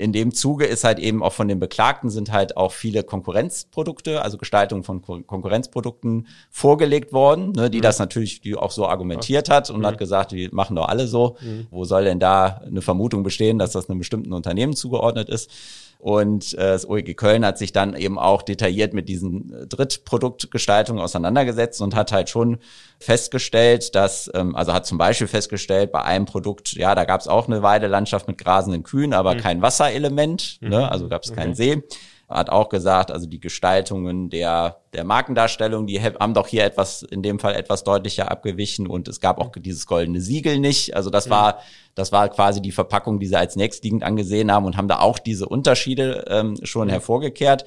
in dem Zuge ist halt eben auch von den Beklagten sind halt auch viele Konkurrenzprodukte, also Gestaltung von Konkurrenzprodukten vorgelegt worden, ne, die mhm. das natürlich die auch so argumentiert hat und mhm. hat gesagt, die machen doch alle so. Mhm. Wo soll denn da eine Vermutung bestehen, dass das einem bestimmten Unternehmen zugeordnet ist? Und äh, das OEG Köln hat sich dann eben auch detailliert mit diesen äh, Drittproduktgestaltungen auseinandergesetzt und hat halt schon festgestellt, dass, ähm, also hat zum Beispiel festgestellt, bei einem Produkt, ja, da gab es auch eine Weidelandschaft mit grasenden Kühen, aber mhm. kein Wasserelement, ne? Mhm. also gab es keinen See hat auch gesagt, also die Gestaltungen der, der Markendarstellung, die haben doch hier etwas, in dem Fall etwas deutlicher abgewichen und es gab auch dieses goldene Siegel nicht. Also das war, das war quasi die Verpackung, die sie als nächstliegend angesehen haben und haben da auch diese Unterschiede ähm, schon hervorgekehrt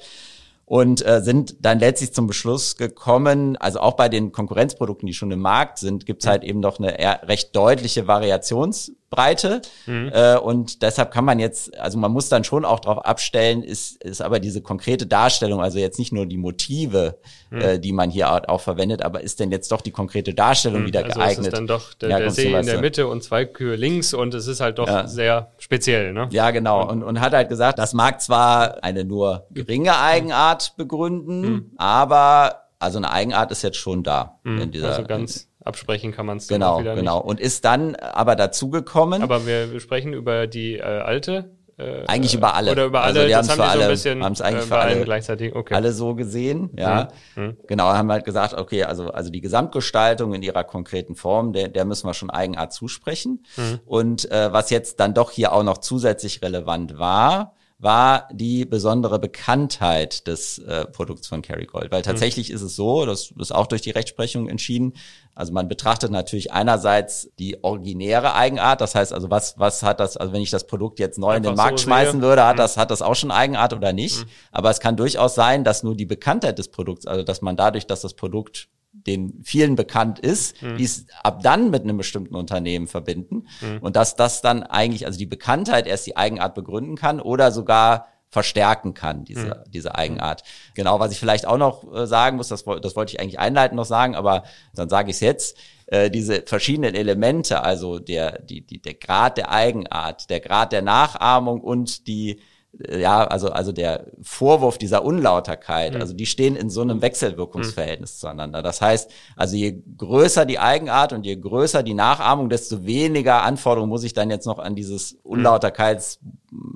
und äh, sind dann letztlich zum Beschluss gekommen, also auch bei den Konkurrenzprodukten, die schon im Markt sind, gibt's halt eben noch eine recht deutliche Variations Breite. Mhm. Äh, und deshalb kann man jetzt, also man muss dann schon auch darauf abstellen, ist, ist aber diese konkrete Darstellung, also jetzt nicht nur die Motive, mhm. äh, die man hier auch, verwendet, aber ist denn jetzt doch die konkrete Darstellung mhm. wieder also geeignet? Ist dann doch der, der See in der Mitte und zwei Kühe links und es ist halt doch ja. sehr speziell, ne? Ja, genau. Und, und hat halt gesagt, das mag zwar eine nur geringe Eigenart begründen, mhm. aber also eine Eigenart ist jetzt schon da. Mhm. In dieser, also ganz absprechen kann man es genau, wieder genau. Nicht. Und ist dann aber dazugekommen. Aber wir, wir sprechen über die äh, alte. Äh, eigentlich über alle. Oder über also alle. Also die haben es für alle, so haben es eigentlich äh, für alle gleichzeitig. Okay. Alle so gesehen, ja. Mhm. mhm. Genau, haben halt gesagt, okay, also also die Gesamtgestaltung in ihrer konkreten Form, der der müssen wir schon Eigenart zusprechen. Mhm. Und äh, was jetzt dann doch hier auch noch zusätzlich relevant war, war die besondere Bekanntheit des äh, Produkts von Kerrygold. Weil mhm. tatsächlich mhm. ist es so, das ist auch durch die Rechtsprechung entschieden, also man betrachtet natürlich einerseits die originäre Eigenart, das heißt also was was hat das, also wenn ich das Produkt jetzt neu Einfach in den Markt so schmeißen würde, hat mhm. das hat das auch schon Eigenart oder nicht. Mhm. Aber es kann durchaus sein, dass nur die Bekanntheit des Produkts, also dass man dadurch, dass das Produkt den vielen bekannt ist, mhm. die es ab dann mit einem bestimmten Unternehmen verbinden mhm. und dass das dann eigentlich, also die Bekanntheit erst die Eigenart begründen kann oder sogar verstärken kann, diese, mhm. diese Eigenart. Genau, was ich vielleicht auch noch äh, sagen muss, das, das wollte ich eigentlich einleitend noch sagen, aber dann sage ich es jetzt, äh, diese verschiedenen Elemente, also der, die, die, der Grad der Eigenart, der Grad der Nachahmung und die ja, also, also der Vorwurf dieser Unlauterkeit, mhm. also die stehen in so einem Wechselwirkungsverhältnis mhm. zueinander. Das heißt, also je größer die Eigenart und je größer die Nachahmung, desto weniger Anforderungen muss ich dann jetzt noch an dieses mhm.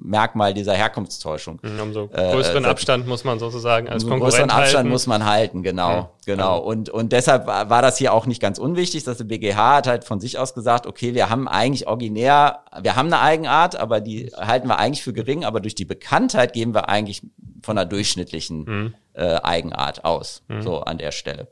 Unlauterkeitsmerkmal dieser Herkunftstäuschung. Mhm, umso äh, größeren äh, Abstand muss man sozusagen als Konkurrent größeren Abstand halten. muss man halten, genau, genau. Und, und deshalb war das hier auch nicht ganz unwichtig, dass der BGH hat halt von sich aus gesagt, okay, wir haben eigentlich originär, wir haben eine Eigenart, aber die halten wir eigentlich für gering, aber durch die Bekanntheit gehen wir eigentlich von einer durchschnittlichen mhm. äh, Eigenart aus, mhm. so an der Stelle.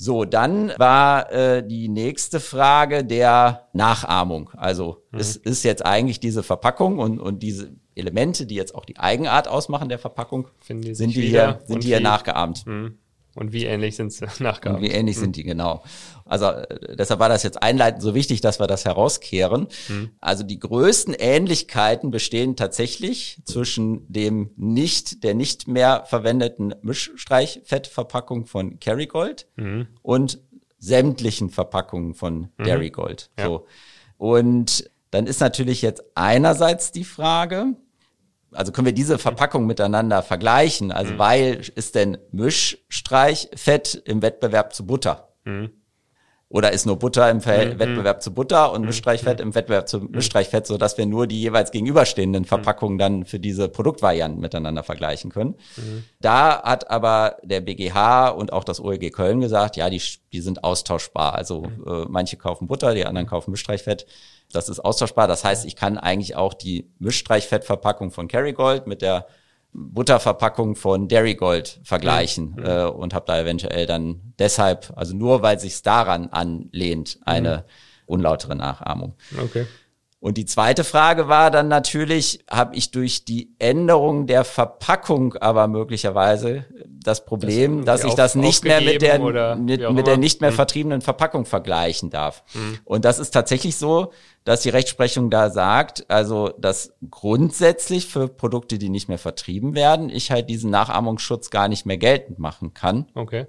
So, dann war äh, die nächste Frage der Nachahmung. Also mhm. es ist jetzt eigentlich diese Verpackung und, und diese Elemente, die jetzt auch die Eigenart ausmachen der Verpackung, sind die hier, sind die hier nachgeahmt. Mhm. Und wie ähnlich sind sie *laughs* nachgeahmt? Und wie ähnlich mhm. sind die, genau. Also äh, deshalb war das jetzt einleitend so wichtig, dass wir das herauskehren. Mhm. Also die größten Ähnlichkeiten bestehen tatsächlich zwischen dem nicht, der nicht mehr verwendeten Mischstreichfettverpackung von Kerrygold mhm. und sämtlichen Verpackungen von mhm. Dairygold. Ja. So. Und dann ist natürlich jetzt einerseits die Frage, also können wir diese Verpackung miteinander vergleichen? Also mhm. weil ist denn Mischstreichfett im Wettbewerb zu Butter? Mhm. Oder ist nur Butter im Ver mhm. Wettbewerb zu Butter und mhm. Mischstreichfett im Wettbewerb zu mhm. Mischstreichfett, so dass wir nur die jeweils gegenüberstehenden mhm. Verpackungen dann für diese Produktvarianten miteinander vergleichen können. Mhm. Da hat aber der BGH und auch das OEG Köln gesagt, ja, die, die sind austauschbar. Also mhm. äh, manche kaufen Butter, die anderen kaufen Mischstreichfett. Das ist austauschbar. Das heißt, ich kann eigentlich auch die Mischstreichfettverpackung von Kerrygold mit der Butterverpackung von Dairygold vergleichen mhm. äh, und habe da eventuell dann deshalb, also nur weil sich daran anlehnt, eine mhm. unlautere Nachahmung. Okay. Und die zweite Frage war dann natürlich, habe ich durch die Änderung der Verpackung aber möglicherweise das Problem, das dass ich das nicht mehr mit der, mit, mit der nicht mehr hm. vertriebenen Verpackung vergleichen darf. Mhm. Und das ist tatsächlich so, dass die Rechtsprechung da sagt, also dass grundsätzlich für Produkte, die nicht mehr vertrieben werden, ich halt diesen Nachahmungsschutz gar nicht mehr geltend machen kann. Okay.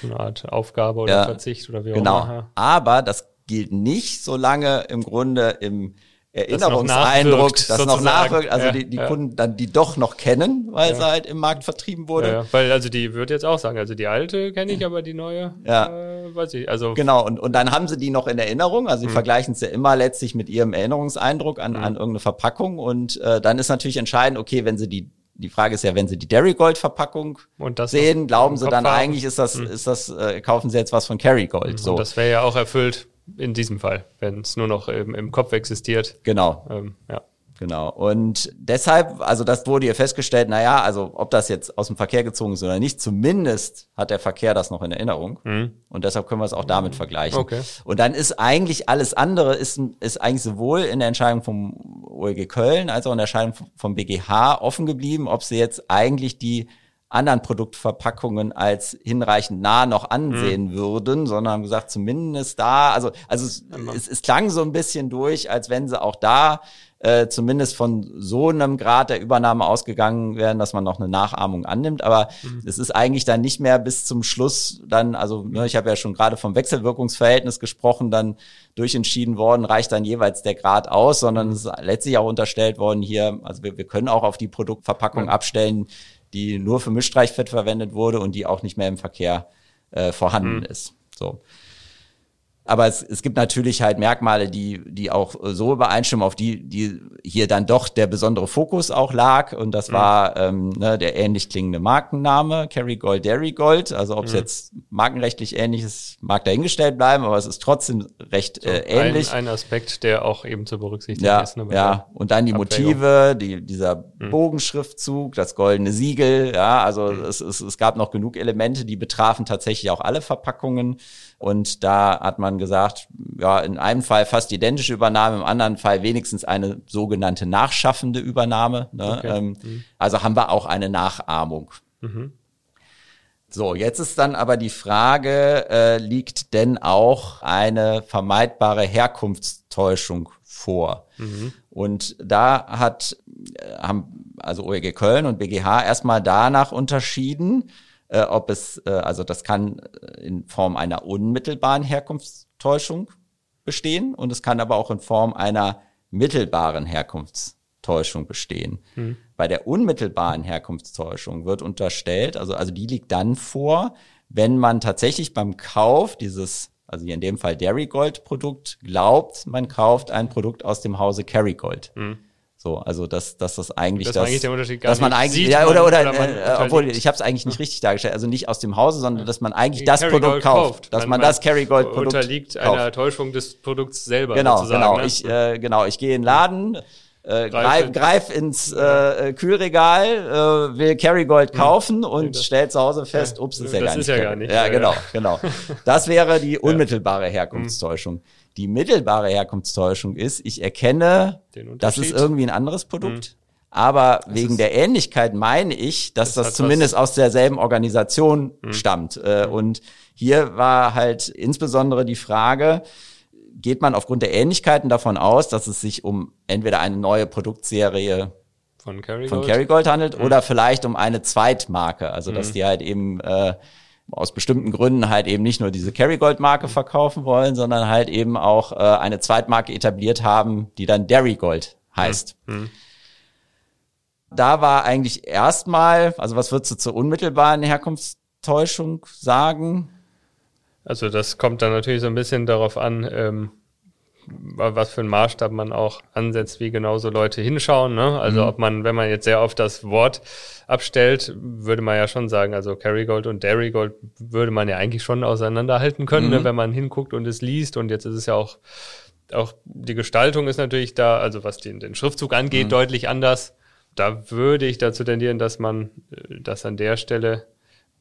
So eine Art Aufgabe oder ja, Verzicht oder wie auch genau. immer. Genau. Aber das gilt nicht, solange im Grunde im Erinnerungseindruck, das, das noch nachwirkt, also ja, die, die ja. Kunden dann die doch noch kennen, weil ja. sie halt im Markt vertrieben wurde. Weil also die würde jetzt auch sagen, also die alte kenne ich, aber die neue, ja. Äh, weiß ich. Also genau und und dann haben sie die noch in Erinnerung, also sie mhm. vergleichen es ja immer letztlich mit ihrem Erinnerungseindruck an mhm. an irgendeine Verpackung und äh, dann ist natürlich entscheidend, okay, wenn sie die die Frage ist ja, wenn Sie die Dairy Gold Verpackung sehen, glauben Sie dann haben. eigentlich ist das, mhm. ist das, äh, kaufen Sie jetzt was von Kerry Gold. Mhm. So. Und das wäre ja auch erfüllt in diesem Fall, wenn es nur noch im, im Kopf existiert. Genau. Ähm, ja. Genau. Und deshalb, also das wurde hier festgestellt, na ja, also ob das jetzt aus dem Verkehr gezogen ist oder nicht, zumindest hat der Verkehr das noch in Erinnerung. Mhm. Und deshalb können wir es auch damit vergleichen. Okay. Und dann ist eigentlich alles andere, ist, ist eigentlich sowohl in der Entscheidung vom OEG Köln als auch in der Entscheidung vom BGH offen geblieben, ob sie jetzt eigentlich die anderen Produktverpackungen als hinreichend nah noch ansehen mhm. würden, sondern haben gesagt, zumindest da, also, also es, es, es klang so ein bisschen durch, als wenn sie auch da äh, zumindest von so einem Grad der Übernahme ausgegangen wären, dass man noch eine Nachahmung annimmt. Aber mhm. es ist eigentlich dann nicht mehr bis zum Schluss dann, also ne, ich habe ja schon gerade vom Wechselwirkungsverhältnis gesprochen, dann durchentschieden worden, reicht dann jeweils der Grad aus, sondern es ist letztlich auch unterstellt worden hier, also wir, wir können auch auf die Produktverpackung mhm. abstellen, die nur für Mischstreichfett verwendet wurde und die auch nicht mehr im Verkehr äh, vorhanden mhm. ist. So. Aber es, es gibt natürlich halt Merkmale, die, die auch so übereinstimmen, auf die, die hier dann doch der besondere Fokus auch lag. Und das mhm. war ähm, ne, der ähnlich klingende Markenname, Kerry Gold, Dairy Gold. Also ob es mhm. jetzt markenrechtlich ähnlich ist, mag dahingestellt bleiben, aber es ist trotzdem recht so, äh, ähnlich. Ein, ein Aspekt, der auch eben zu berücksichtigen ja, ist. Ne, ja, und dann die Abwägung. Motive, die, dieser mhm. Bogenschriftzug, das goldene Siegel. Ja, also mhm. es, es, es gab noch genug Elemente, die betrafen tatsächlich auch alle Verpackungen. Und da hat man gesagt, ja, in einem Fall fast identische Übernahme, im anderen Fall wenigstens eine sogenannte nachschaffende Übernahme. Ne? Okay. Ähm, mhm. Also haben wir auch eine Nachahmung. Mhm. So, jetzt ist dann aber die Frage, äh, liegt denn auch eine vermeidbare Herkunftstäuschung vor? Mhm. Und da hat, äh, haben also OEG Köln und BGH erstmal danach unterschieden, äh, ob es, äh, also das kann äh, in Form einer unmittelbaren Herkunftstäuschung bestehen und es kann aber auch in Form einer mittelbaren Herkunftstäuschung bestehen. Mhm. Bei der unmittelbaren Herkunftstäuschung wird unterstellt, also, also die liegt dann vor, wenn man tatsächlich beim Kauf dieses, also hier in dem Fall Dairy Gold Produkt, glaubt, man kauft ein Produkt aus dem Hause Kerrygold. Mhm. So, also dass, dass das eigentlich das, eigentlich der Unterschied gar dass man eigentlich ja oder oder, oder äh, obwohl ich habe es eigentlich nicht richtig dargestellt, also nicht aus dem Hause, sondern dass man eigentlich das Carry Produkt kauft, kauft, dass man, man das Carry Gold Produkt unterliegt kauft. einer Täuschung des Produkts selber genau genau ne? ich äh, genau ich gehe in den Laden *laughs* äh, greif, greif ins äh, Kühlregal, äh, will Kerrygold hm. kaufen hm. und stellt zu Hause fest, ups, ist ja gar nicht. Das ist ja gar nicht. Ja, genau, genau. Das wäre die *laughs* unmittelbare Herkunftstäuschung. Die mittelbare Herkunftstäuschung ist, ich erkenne, das ist irgendwie ein anderes Produkt. Mhm. Aber das wegen der Ähnlichkeit meine ich, dass das, das zumindest aus derselben Organisation mhm. stammt. Äh, mhm. Und hier war halt insbesondere die Frage, geht man aufgrund der Ähnlichkeiten davon aus, dass es sich um entweder eine neue Produktserie von Kerrygold, von Kerrygold handelt mhm. oder vielleicht um eine Zweitmarke, also dass mhm. die halt eben äh, aus bestimmten Gründen halt eben nicht nur diese Kerrygold-Marke verkaufen wollen, sondern halt eben auch äh, eine Zweitmarke etabliert haben, die dann Dairygold heißt. Mhm. Da war eigentlich erstmal, also was würdest du zur unmittelbaren Herkunftstäuschung sagen? Also das kommt dann natürlich so ein bisschen darauf an, ähm, was für einen Maßstab man auch ansetzt, wie genau so Leute hinschauen. Ne? Also mhm. ob man, wenn man jetzt sehr oft das Wort abstellt, würde man ja schon sagen, also Kerrygold und Dairygold würde man ja eigentlich schon auseinanderhalten können, ne, mhm. ne, wenn man hinguckt und es liest. Und jetzt ist es ja auch, auch die Gestaltung ist natürlich da, also was den, den Schriftzug angeht, mhm. deutlich anders. Da würde ich dazu tendieren, dass man äh, das an der Stelle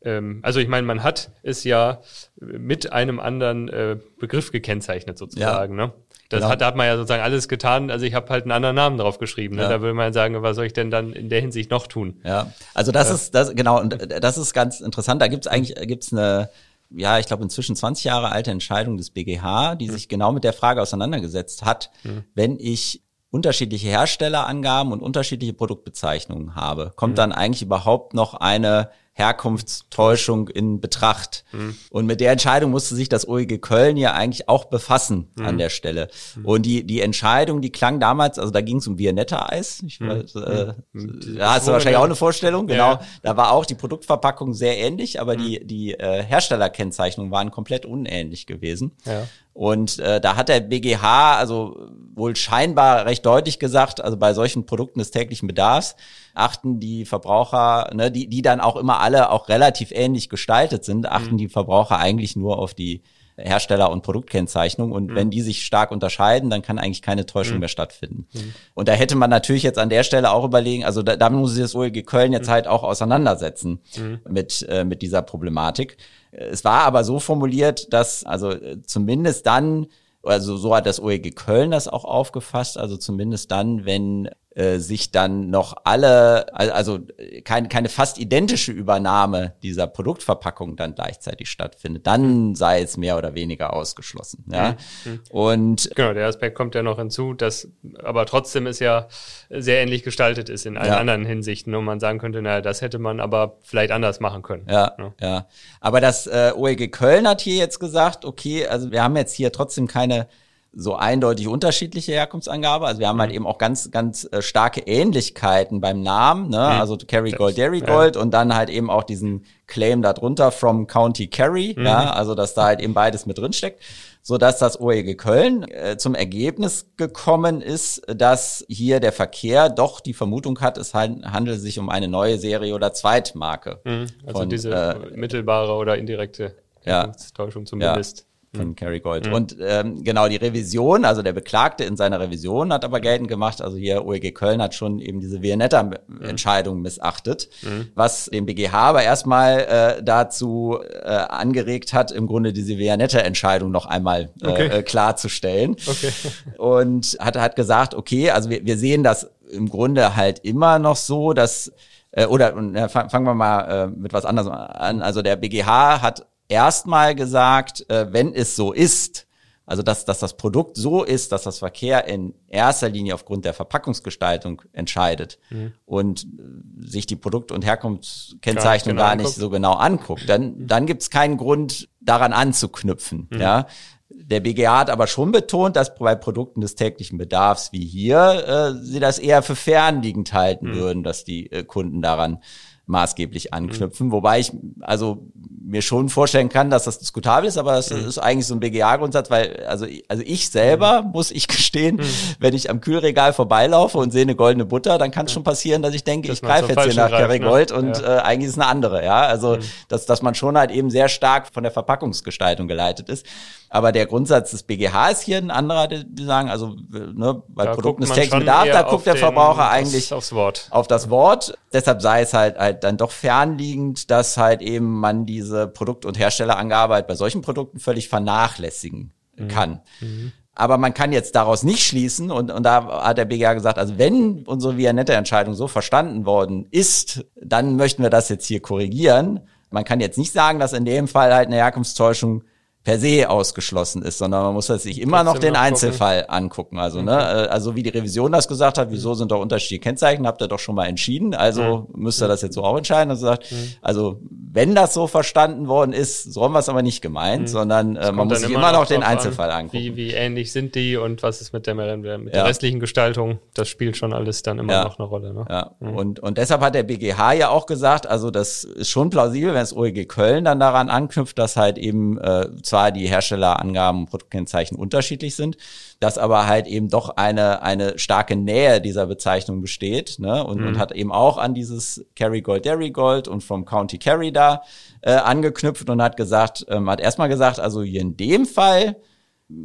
ähm, also ich meine, man hat es ja mit einem anderen äh, Begriff gekennzeichnet sozusagen. Ja. Ne? Das genau. hat, da hat man ja sozusagen alles getan. Also ich habe halt einen anderen Namen drauf geschrieben. Ne? Ja. Da würde man sagen, was soll ich denn dann in der Hinsicht noch tun? Ja, also das ja. ist das genau und das ist ganz interessant. Da gibt's eigentlich gibt's eine ja, ich glaube inzwischen 20 Jahre alte Entscheidung des BGH, die hm. sich genau mit der Frage auseinandergesetzt hat, hm. wenn ich unterschiedliche Herstellerangaben und unterschiedliche Produktbezeichnungen habe, kommt hm. dann eigentlich überhaupt noch eine Herkunftstäuschung in Betracht. Mhm. Und mit der Entscheidung musste sich das OEG Köln ja eigentlich auch befassen mhm. an der Stelle. Mhm. Und die, die Entscheidung, die klang damals, also da ging es um Viennetta-Eis. Ich mhm. äh, mhm. Da hast du wahrscheinlich auch eine Vorstellung, genau. Ja. Da war auch die Produktverpackung sehr ähnlich, aber die, mhm. die äh, Herstellerkennzeichnungen waren komplett unähnlich gewesen. Ja. Und äh, da hat der BGH also wohl scheinbar recht deutlich gesagt, also bei solchen Produkten des täglichen Bedarfs achten die Verbraucher, ne, die, die dann auch immer alle auch relativ ähnlich gestaltet sind, achten mhm. die Verbraucher eigentlich nur auf die Hersteller- und Produktkennzeichnung. Und mhm. wenn die sich stark unterscheiden, dann kann eigentlich keine Täuschung mhm. mehr stattfinden. Mhm. Und da hätte man natürlich jetzt an der Stelle auch überlegen, also da, damit muss sich das OEG Köln jetzt mhm. halt auch auseinandersetzen mhm. mit, äh, mit dieser Problematik. Es war aber so formuliert, dass also äh, zumindest dann, also so hat das OEG Köln das auch aufgefasst, also zumindest dann, wenn äh, sich dann noch alle, also keine, keine fast identische Übernahme dieser Produktverpackung dann gleichzeitig stattfindet, dann mhm. sei es mehr oder weniger ausgeschlossen. Ja? Mhm. Und genau, der Aspekt kommt ja noch hinzu, dass aber trotzdem es ja sehr ähnlich gestaltet ist in allen ja. anderen Hinsichten und man sagen könnte, naja, das hätte man aber vielleicht anders machen können. Ja, ja. ja. Aber das äh, OEG Köln hat hier jetzt gesagt, okay, also wir haben jetzt hier trotzdem keine so eindeutig unterschiedliche Herkunftsangabe. Also wir haben halt mhm. eben auch ganz, ganz äh, starke Ähnlichkeiten beim Namen, ne? Mhm. Also Kerry Gold, Derry Gold ja. und dann halt eben auch diesen Claim darunter from County Kerry, mhm. ja, also dass da halt eben beides mit drin steckt, so dass das OEG Köln äh, zum Ergebnis gekommen ist, dass hier der Verkehr doch die Vermutung hat, es handelt sich um eine neue Serie oder Zweitmarke. Mhm. Also von, diese äh, mittelbare oder indirekte ja, Täuschung zumindest. Ja von mhm. Kerry Gold. Mhm. Und ähm, genau die Revision, also der Beklagte in seiner Revision hat aber geltend gemacht, also hier OEG Köln hat schon eben diese Vianetta-Entscheidung mhm. missachtet, mhm. was den BGH aber erstmal äh, dazu äh, angeregt hat, im Grunde diese Vianetta-Entscheidung noch einmal äh, okay. äh, klarzustellen. Okay. Und hat, hat gesagt, okay, also wir, wir sehen das im Grunde halt immer noch so, dass äh, oder fangen wir mal äh, mit was anderem an. Also der BGH hat erstmal gesagt, äh, wenn es so ist, also dass, dass das Produkt so ist, dass das Verkehr in erster Linie aufgrund der Verpackungsgestaltung entscheidet mhm. und äh, sich die Produkt- und Herkunftskennzeichnung gar nicht, genau gar nicht so genau anguckt, dann, dann gibt es keinen Grund, daran anzuknüpfen. Mhm. Ja. Der BGA hat aber schon betont, dass bei Produkten des täglichen Bedarfs wie hier äh, sie das eher für fernliegend halten mhm. würden, dass die äh, Kunden daran maßgeblich anknüpfen. Mhm. Wobei ich also mir schon vorstellen kann, dass das diskutabel ist, aber das mhm. ist eigentlich so ein BGA-Grundsatz, weil also also ich selber mhm. muss ich gestehen, mhm. wenn ich am Kühlregal vorbeilaufe und sehe eine goldene Butter, dann kann es schon passieren, dass ich denke, dass ich greife jetzt hier nach Kerrygold ne? und ja. äh, eigentlich ist eine andere, ja. Also mhm. dass dass man schon halt eben sehr stark von der Verpackungsgestaltung geleitet ist. Aber der Grundsatz des BGH ist hier ein anderer, die sagen, also ne, bei da Produkten täglichen Bedarfs, da guckt der Verbraucher eigentlich aufs Wort. auf das Wort. Deshalb sei es halt, halt dann doch fernliegend, dass halt eben man diese Produkt- und Herstellerangabe halt bei solchen Produkten völlig vernachlässigen mhm. kann. Mhm. Aber man kann jetzt daraus nicht schließen, und, und da hat der BGH gesagt, also wenn unsere Vianette-Entscheidung so verstanden worden ist, dann möchten wir das jetzt hier korrigieren. Man kann jetzt nicht sagen, dass in dem Fall halt eine Herkunftstäuschung per se ausgeschlossen ist, sondern man muss sich immer noch den Einzelfall angucken. Also, ne, äh, also wie die Revision das gesagt hat, wieso sind da unterschiedliche Kennzeichen, habt ihr doch schon mal entschieden. Also mhm. müsst ihr das jetzt so auch entscheiden. Also, sagt, mhm. also wenn das so verstanden worden ist, so haben wir es aber nicht gemeint, mhm. sondern äh, man muss sich immer noch den Einzelfall an, angucken. Wie, wie ähnlich sind die und was ist mit der, mit der ja. restlichen Gestaltung? Das spielt schon alles dann immer ja. noch eine Rolle. Ne? Ja. Mhm. Und, und deshalb hat der BGH ja auch gesagt, also das ist schon plausibel, wenn es OEG Köln dann daran anknüpft, dass halt eben äh, zwar die Herstellerangaben und Produktkennzeichen unterschiedlich sind, dass aber halt eben doch eine, eine starke Nähe dieser Bezeichnung besteht ne? und, mhm. und hat eben auch an dieses Kerry Gold, Derry Gold und vom County Kerry da äh, angeknüpft und hat gesagt, ähm, hat erstmal gesagt, also hier in dem Fall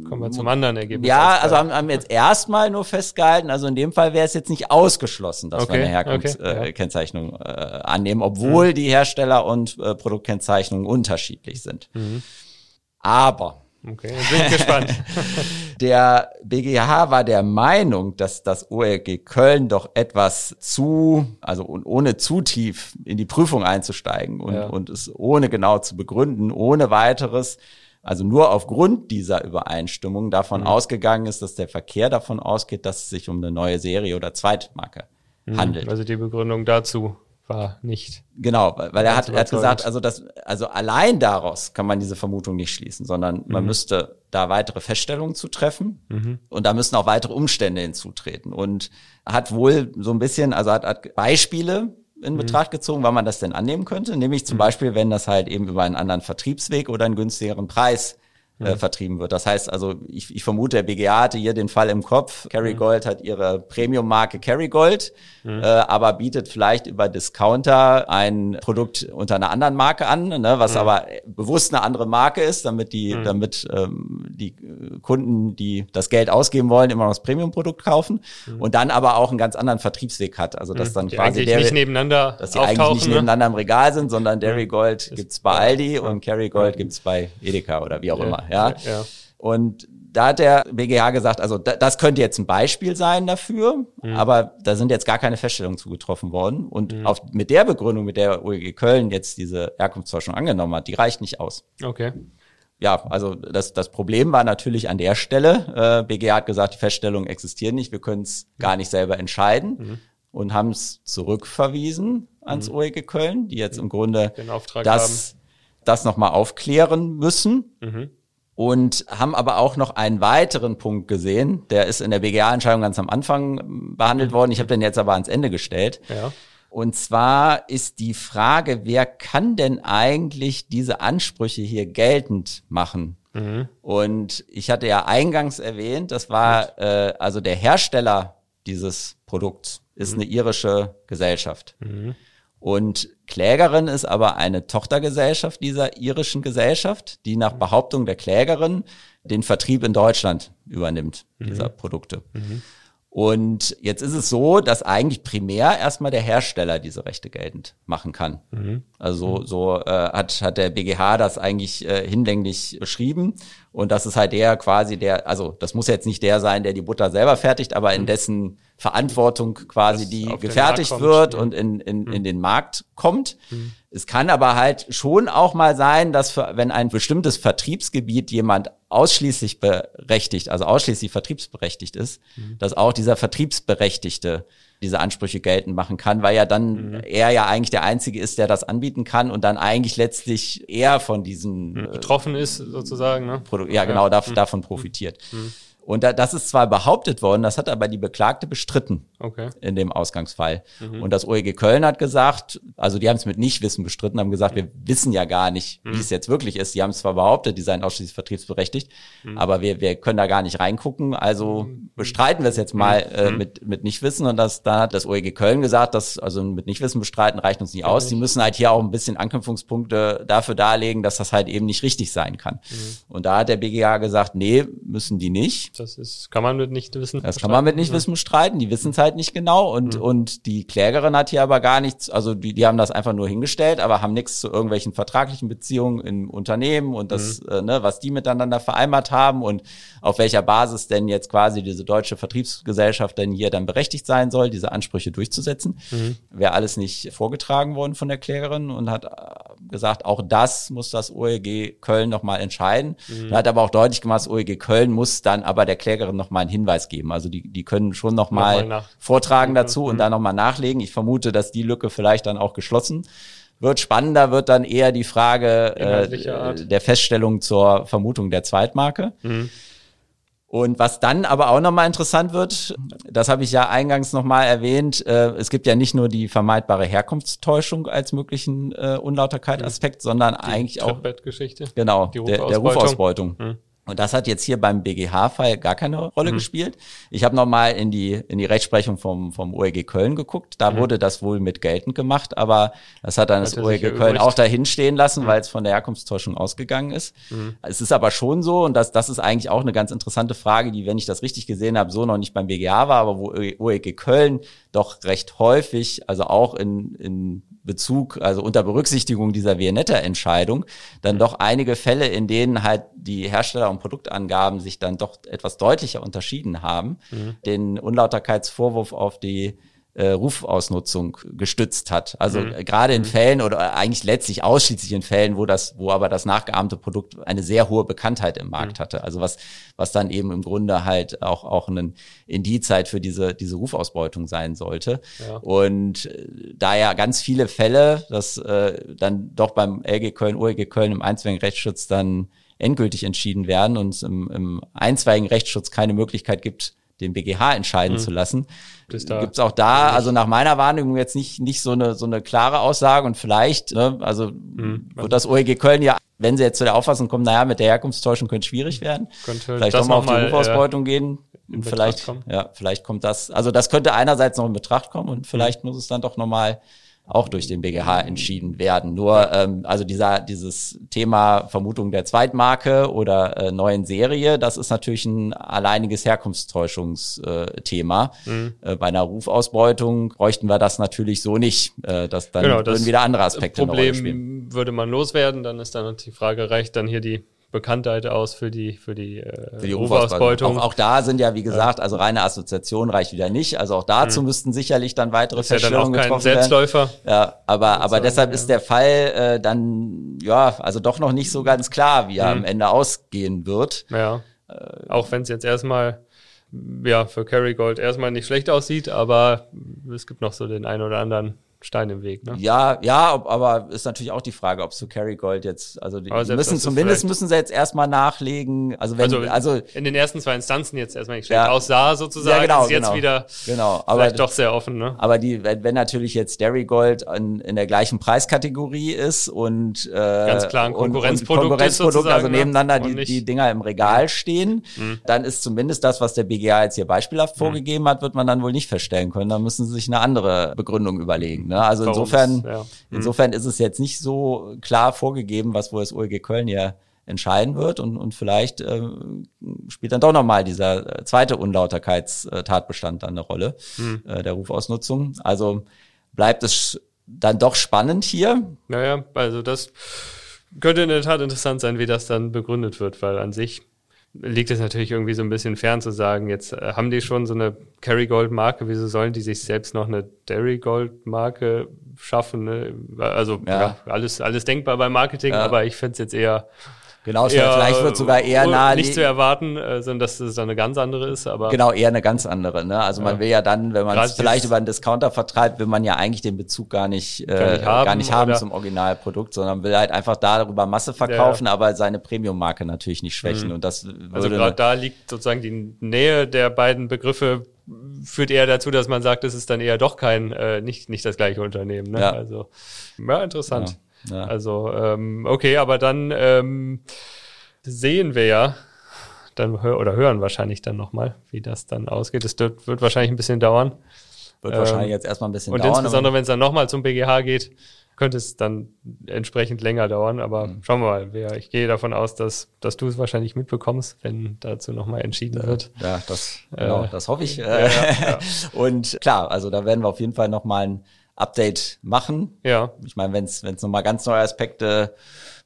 Kommen wir zum anderen Ergebnis. Ja, also haben, haben jetzt erstmal nur festgehalten, also in dem Fall wäre es jetzt nicht ausgeschlossen, dass Okay, wir eine Herkunftskennzeichnung okay, ja. äh, äh, annehmen, obwohl die Hersteller und äh, Produktkennzeichnungen unterschiedlich sind. Aber Okay, jetzt bin ich gespannt. *laughs* der BGH war der Meinung, dass das OLG Köln doch etwas zu, also und ohne zu tief in die Prüfung einzusteigen und, Ja. und es ohne genau zu begründen, ohne weiteres, also nur aufgrund dieser Übereinstimmung davon ausgegangen ist, dass der Verkehr davon ausgeht, dass es sich um eine neue Serie oder Zweitmarke handelt. Also die Begründung dazu war nicht. Genau, weil er hat, er hat gesagt, also das, also allein daraus kann man diese Vermutung nicht schließen, sondern Mhm. man müsste da weitere Feststellungen zu treffen und da müssen auch weitere Umstände hinzutreten und hat wohl so ein bisschen, also hat, hat Beispiele in Mhm. Betracht gezogen, wann man das denn annehmen könnte, nämlich zum Beispiel, wenn das halt eben über einen anderen Vertriebsweg oder einen günstigeren Preis Mhm. Äh, vertrieben wird. Das heißt also, ich, ich vermute, der BGA hatte hier den Fall im Kopf. Mhm. Carry Gold hat ihre Premium-Marke Carry Gold, äh, aber bietet vielleicht über Discounter ein Produkt unter einer anderen Marke an, ne, was aber bewusst eine andere Marke ist, damit die, damit ähm, die Kunden, die das Geld ausgeben wollen, immer noch das Premium-Produkt kaufen und dann aber auch einen ganz anderen Vertriebsweg hat. Also dass dann Die quasi der, nicht nebeneinander dass die auftauchen. eigentlich nicht ne? nebeneinander im Regal sind, sondern Dairy Gold gibt's bei Aldi und Carry Gold gibt's bei Edeka oder wie auch immer. Ja. ja. Und da hat der BGH gesagt, also da, das könnte jetzt ein Beispiel sein dafür, Mhm. aber da sind jetzt gar keine Feststellungen zugetroffen worden. Und auf, mit der Begründung, mit der OEG Köln jetzt diese Herkunftsforschung angenommen hat, die reicht nicht aus. Okay. Ja, also das, das Problem war natürlich an der Stelle. Äh, BGH hat gesagt, die Feststellungen existieren nicht, wir können es gar nicht selber entscheiden Mhm. und haben es zurückverwiesen ans OEG Köln, die jetzt im Grunde Den Auftrag das, das nochmal aufklären müssen. Mhm. Und haben aber auch noch einen weiteren Punkt gesehen, der ist in der BGA-Entscheidung ganz am Anfang ähm, behandelt worden. Ich habe den jetzt aber ans Ende gestellt. Ja. Und zwar ist die Frage, wer kann denn eigentlich diese Ansprüche hier geltend machen? Und ich hatte ja eingangs erwähnt, das war äh, also der Hersteller dieses Produkts ist eine irische Gesellschaft. Und Klägerin ist aber eine Tochtergesellschaft dieser irischen Gesellschaft, die nach Behauptung der Klägerin den Vertrieb in Deutschland übernimmt, dieser Produkte. Und jetzt ist es so, dass eigentlich primär erstmal der Hersteller diese Rechte geltend machen kann. Also so äh, hat, hat der BGH das eigentlich äh, hinlänglich beschrieben. Und das ist halt der quasi der, also das muss jetzt nicht der sein, der die Butter selber fertigt, aber in dessen Verantwortung quasi Das die gefertigt wird und in, in, in den Markt kommt. Es kann aber halt schon auch mal sein, dass für, wenn ein bestimmtes Vertriebsgebiet jemand ausschließlich berechtigt, also ausschließlich vertriebsberechtigt ist, dass auch dieser Vertriebsberechtigte diese Ansprüche geltend machen kann, weil ja dann er ja eigentlich der Einzige ist, der das anbieten kann und dann eigentlich letztlich eher von diesen äh, Betroffen ist sozusagen, ne? Produ ja, genau, dav davon profitiert. Und da, das ist zwar behauptet worden, das hat aber die Beklagte bestritten Okay. in dem Ausgangsfall. Und das OEG Köln hat gesagt, also die haben es mit Nichtwissen bestritten, haben gesagt, wir wissen ja gar nicht, wie es jetzt wirklich ist. Die haben es zwar behauptet, die seien ausschließlich vertriebsberechtigt, aber wir, wir können da gar nicht reingucken. Also bestreiten wir es jetzt mal äh, mit, mit Nichtwissen. Und das, da hat das OEG Köln gesagt, dass also mit Nichtwissen bestreiten reicht uns nicht aus. Die müssen halt hier auch ein bisschen Anknüpfungspunkte dafür darlegen, dass das halt eben nicht richtig sein kann. Und da hat der BGA gesagt, nee, müssen die nicht. Das ist, kann man mit nicht wissen. Das kann man mit nicht wissen bestreiten. Die wissen es halt nicht genau. Und, und die Klägerin hat hier aber gar nichts, also die, die haben das einfach nur hingestellt, aber haben nichts zu irgendwelchen vertraglichen Beziehungen im Unternehmen und das, äh, ne, was die miteinander vereinbart haben und auf welcher Basis denn jetzt quasi diese deutsche Vertriebsgesellschaft denn hier dann berechtigt sein soll, diese Ansprüche durchzusetzen. Wäre alles nicht vorgetragen worden von der Klägerin und hat äh, gesagt, auch das muss das OEG Köln nochmal entscheiden. Und Hat aber auch deutlich gemacht, das OEG Köln muss dann aber der Klägerin nochmal einen Hinweis geben. Also die, die können schon nochmal nach- vortragen dazu und dann nochmal nachlegen. Ich vermute, dass die Lücke vielleicht dann auch geschlossen wird. Spannender wird dann eher die Frage äh, der Feststellung zur Vermutung der Zweitmarke. Und was dann aber auch nochmal interessant wird, das habe ich ja eingangs nochmal erwähnt, äh, es gibt ja nicht nur die vermeidbare Herkunftstäuschung als möglichen äh, Unlauterkeit-Aspekt, sondern eigentlich auch. Genau, Die der, der Rufausbeutung. Rufausbeutung. Und das hat jetzt hier beim BGH-Fall gar keine Rolle mhm. gespielt. Ich habe nochmal in die, in die Rechtsprechung vom, vom OEG Köln geguckt. Da mhm. wurde das wohl mit geltend gemacht, aber das hat dann hat das OEG Köln auch dahin stehen lassen, mhm. weil es von der Herkunftstäuschung ausgegangen ist. Mhm. Es ist aber schon so, und das, das ist eigentlich auch eine ganz interessante Frage, die, wenn ich das richtig gesehen habe, so noch nicht beim BGH war, aber wo OEG Köln doch recht häufig, also auch in, in Bezug, also unter Berücksichtigung dieser Vianetta-Entscheidung, dann mhm. doch einige Fälle, in denen halt die Hersteller- und Produktangaben sich dann doch etwas deutlicher unterschieden haben, mhm. den Unlauterkeitsvorwurf auf die äh, Rufausnutzung gestützt hat. Also mhm. gerade in mhm. Fällen oder eigentlich letztlich ausschließlich in Fällen, wo das, wo aber das nachgeahmte Produkt eine sehr hohe Bekanntheit im Markt mhm. hatte. Also was, was dann eben im Grunde halt auch, auch ein Indiz halt für diese, diese Rufausbeutung sein sollte. Ja. Und äh, da ja ganz viele Fälle, dass äh, dann doch beim LG Köln, OEG Köln im einstweiligen Rechtsschutz dann endgültig entschieden werden und es im, im einstweiligen Rechtsschutz keine Möglichkeit gibt, den BGH entscheiden mhm. zu lassen. Gibt es auch da, also nach meiner Wahrnehmung jetzt nicht, nicht so eine, so eine klare Aussage und vielleicht, ne, also mhm. wird das OEG Köln ja, wenn sie jetzt zu der Auffassung kommen, naja, mit der Herkunftstäuschung könnte schwierig werden, könnte vielleicht doch mal auf die Rufausbeutung äh, gehen. Und vielleicht, ja, vielleicht kommt das, also das könnte einerseits noch in Betracht kommen und vielleicht mhm. muss es dann doch nochmal auch durch den BGH entschieden werden. Nur ähm, also dieser dieses Thema Vermutung der Zweitmarke oder äh, neuen Serie, das ist natürlich ein alleiniges Herkunftstäuschungsthema. Mhm. Äh, bei einer Rufausbeutung bräuchten wir das natürlich so nicht. Äh, das dann genau, würden wieder andere Aspekte Problem würde man loswerden, dann ist dann die Frage, reicht dann hier die Bekanntheit aus für die für die, äh, für die Uferausbeutung. Auch, auch, da sind ja, wie gesagt, also reine Assoziation reicht wieder nicht. Also auch dazu mhm. müssten sicherlich dann weitere Feststellungen ja getroffen Selbstläufer. werden. Ja, aber aber deshalb ist der Fall äh, dann ja also doch noch nicht so ganz klar, wie er mhm. am Ende ausgehen wird. Ja. Äh, auch wenn es jetzt erstmal ja für Kerrygold erstmal nicht schlecht aussieht, aber es gibt noch so den einen oder anderen Stein im Weg, ne? Ja, ja, ob, aber ist natürlich auch die Frage, ob zu Gold jetzt, also die müssen zumindest müssen sie jetzt erstmal nachlegen. Also wenn, also, also in den ersten zwei Instanzen jetzt erstmal nicht schlecht ja, aussah sozusagen, ja, genau, ist jetzt genau, wieder genau, aber vielleicht doch sehr offen, ne? Aber die, wenn, wenn natürlich jetzt Gold in, in der gleichen Preiskategorie ist und äh, ganz klar ein Konkurrenzprodukt, und, und Konkurrenzprodukt also ne? nebeneinander die, die Dinger im Regal stehen, mhm. dann ist zumindest das, was der BGA jetzt hier beispielhaft mhm. vorgegeben hat, wird man dann wohl nicht feststellen können. Da müssen sie sich eine andere Begründung überlegen. Ne? Also Warum insofern, ja. Mhm. insofern ist es jetzt nicht so klar vorgegeben, was wohl das OEG Köln hier entscheiden wird und, und vielleicht äh, spielt dann doch nochmal dieser äh, zweite Unlauterkeitstatbestand dann eine Rolle, mhm. äh, der Rufausnutzung. Also bleibt es dann doch spannend hier. Naja, also das könnte in der Tat interessant sein, wie das dann begründet wird, weil an sich liegt es natürlich irgendwie so ein bisschen fern zu sagen, jetzt äh, haben die schon so eine Kerrygold-Marke, wieso sollen die sich selbst noch eine Dairygold-Marke schaffen? Ne? Also ja. Ja, alles, alles denkbar beim Marketing, ja. aber ich fände es jetzt eher Genau, eher, vielleicht wird sogar eher nahe. Nicht zu erwarten, äh, sondern dass es eine ganz andere ist, aber. Genau, eher eine ganz andere. Ne? Also man will ja dann, wenn man es vielleicht über einen Discounter vertreibt, will man ja eigentlich den Bezug gar nicht, äh, nicht haben, gar nicht haben zum Originalprodukt, sondern will halt einfach darüber Masse verkaufen, ja. aber seine Premium-Marke natürlich nicht schwächen. Mhm. Und das also gerade da liegt sozusagen die Nähe der beiden Begriffe führt eher dazu, dass man sagt, es ist dann eher doch kein, äh, nicht, nicht das gleiche Unternehmen. Ne? Ja. Also, ja, interessant. Ja. Ja. Also, ähm, okay, aber dann ähm, sehen wir ja, dann hör oder hören wahrscheinlich dann nochmal, wie das dann ausgeht. Es wird, wird wahrscheinlich ein bisschen dauern. Wird ähm, wahrscheinlich jetzt erstmal ein bisschen und dauern. Und insbesondere, wenn es dann nochmal zum BGH geht, könnte es dann entsprechend länger dauern. Aber mhm. schauen wir mal. Ich gehe davon aus, dass, dass du es wahrscheinlich mitbekommst, wenn dazu nochmal entschieden wird. Ja, das, genau, äh, das hoffe ich. Ja, ja, ja. *laughs* Und klar, also da werden wir auf jeden Fall nochmal ein Update machen. Ja. Ich meine, wenn es nochmal ganz neue Aspekte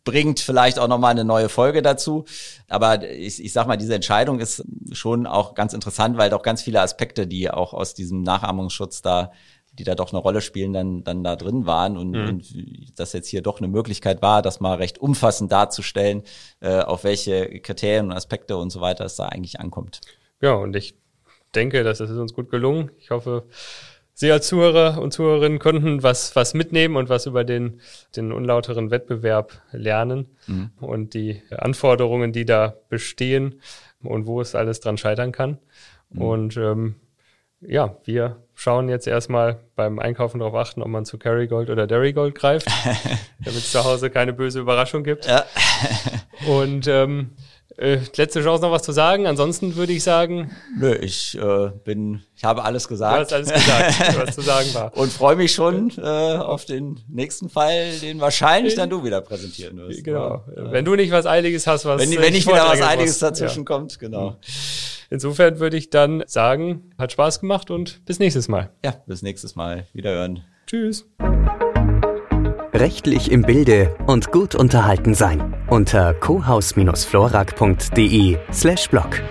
bringt, vielleicht auch nochmal eine neue Folge dazu. Aber ich, ich sag mal, diese Entscheidung ist schon auch ganz interessant, weil doch ganz viele Aspekte, die auch aus diesem Nachahmungsschutz da die da doch eine Rolle spielen, dann, dann da drin waren und, mhm. und das jetzt hier doch eine Möglichkeit war, das mal recht umfassend darzustellen, äh, auf welche Kriterien und Aspekte und so weiter es da eigentlich ankommt. Ja, und ich denke, das ist uns gut gelungen. Ich hoffe, Sie als Zuhörer und Zuhörerinnen konnten was, was mitnehmen und was über den, den unlauteren Wettbewerb lernen mhm. und die Anforderungen, die da bestehen und wo es alles dran scheitern kann. Mhm. Und ähm, ja, wir schauen jetzt erstmal beim Einkaufen darauf achten, ob man zu Kerrygold oder Dairygold greift, *laughs* damit es zu Hause keine böse Überraschung gibt. Ja. und ähm, Äh, letzte Chance noch was zu sagen. Ansonsten würde ich sagen. Nö, ich äh, bin, ich habe alles gesagt. Du hast alles gesagt, was zu sagen war. *laughs* Und freue mich schon äh, auf den nächsten Fall, den wahrscheinlich dann du wieder präsentieren wirst. Genau. Ja. Wenn du nicht was Eiliges hast, was. Wenn, wenn nicht wieder was Eiliges dazwischen ja. kommt, genau. Insofern würde ich dann sagen, hat Spaß gemacht und bis nächstes Mal. Ja, bis nächstes Mal. Wiederhören. Tschüss. Rechtlich im Bilde und gut unterhalten sein unter cohaus-florak.de slash blog.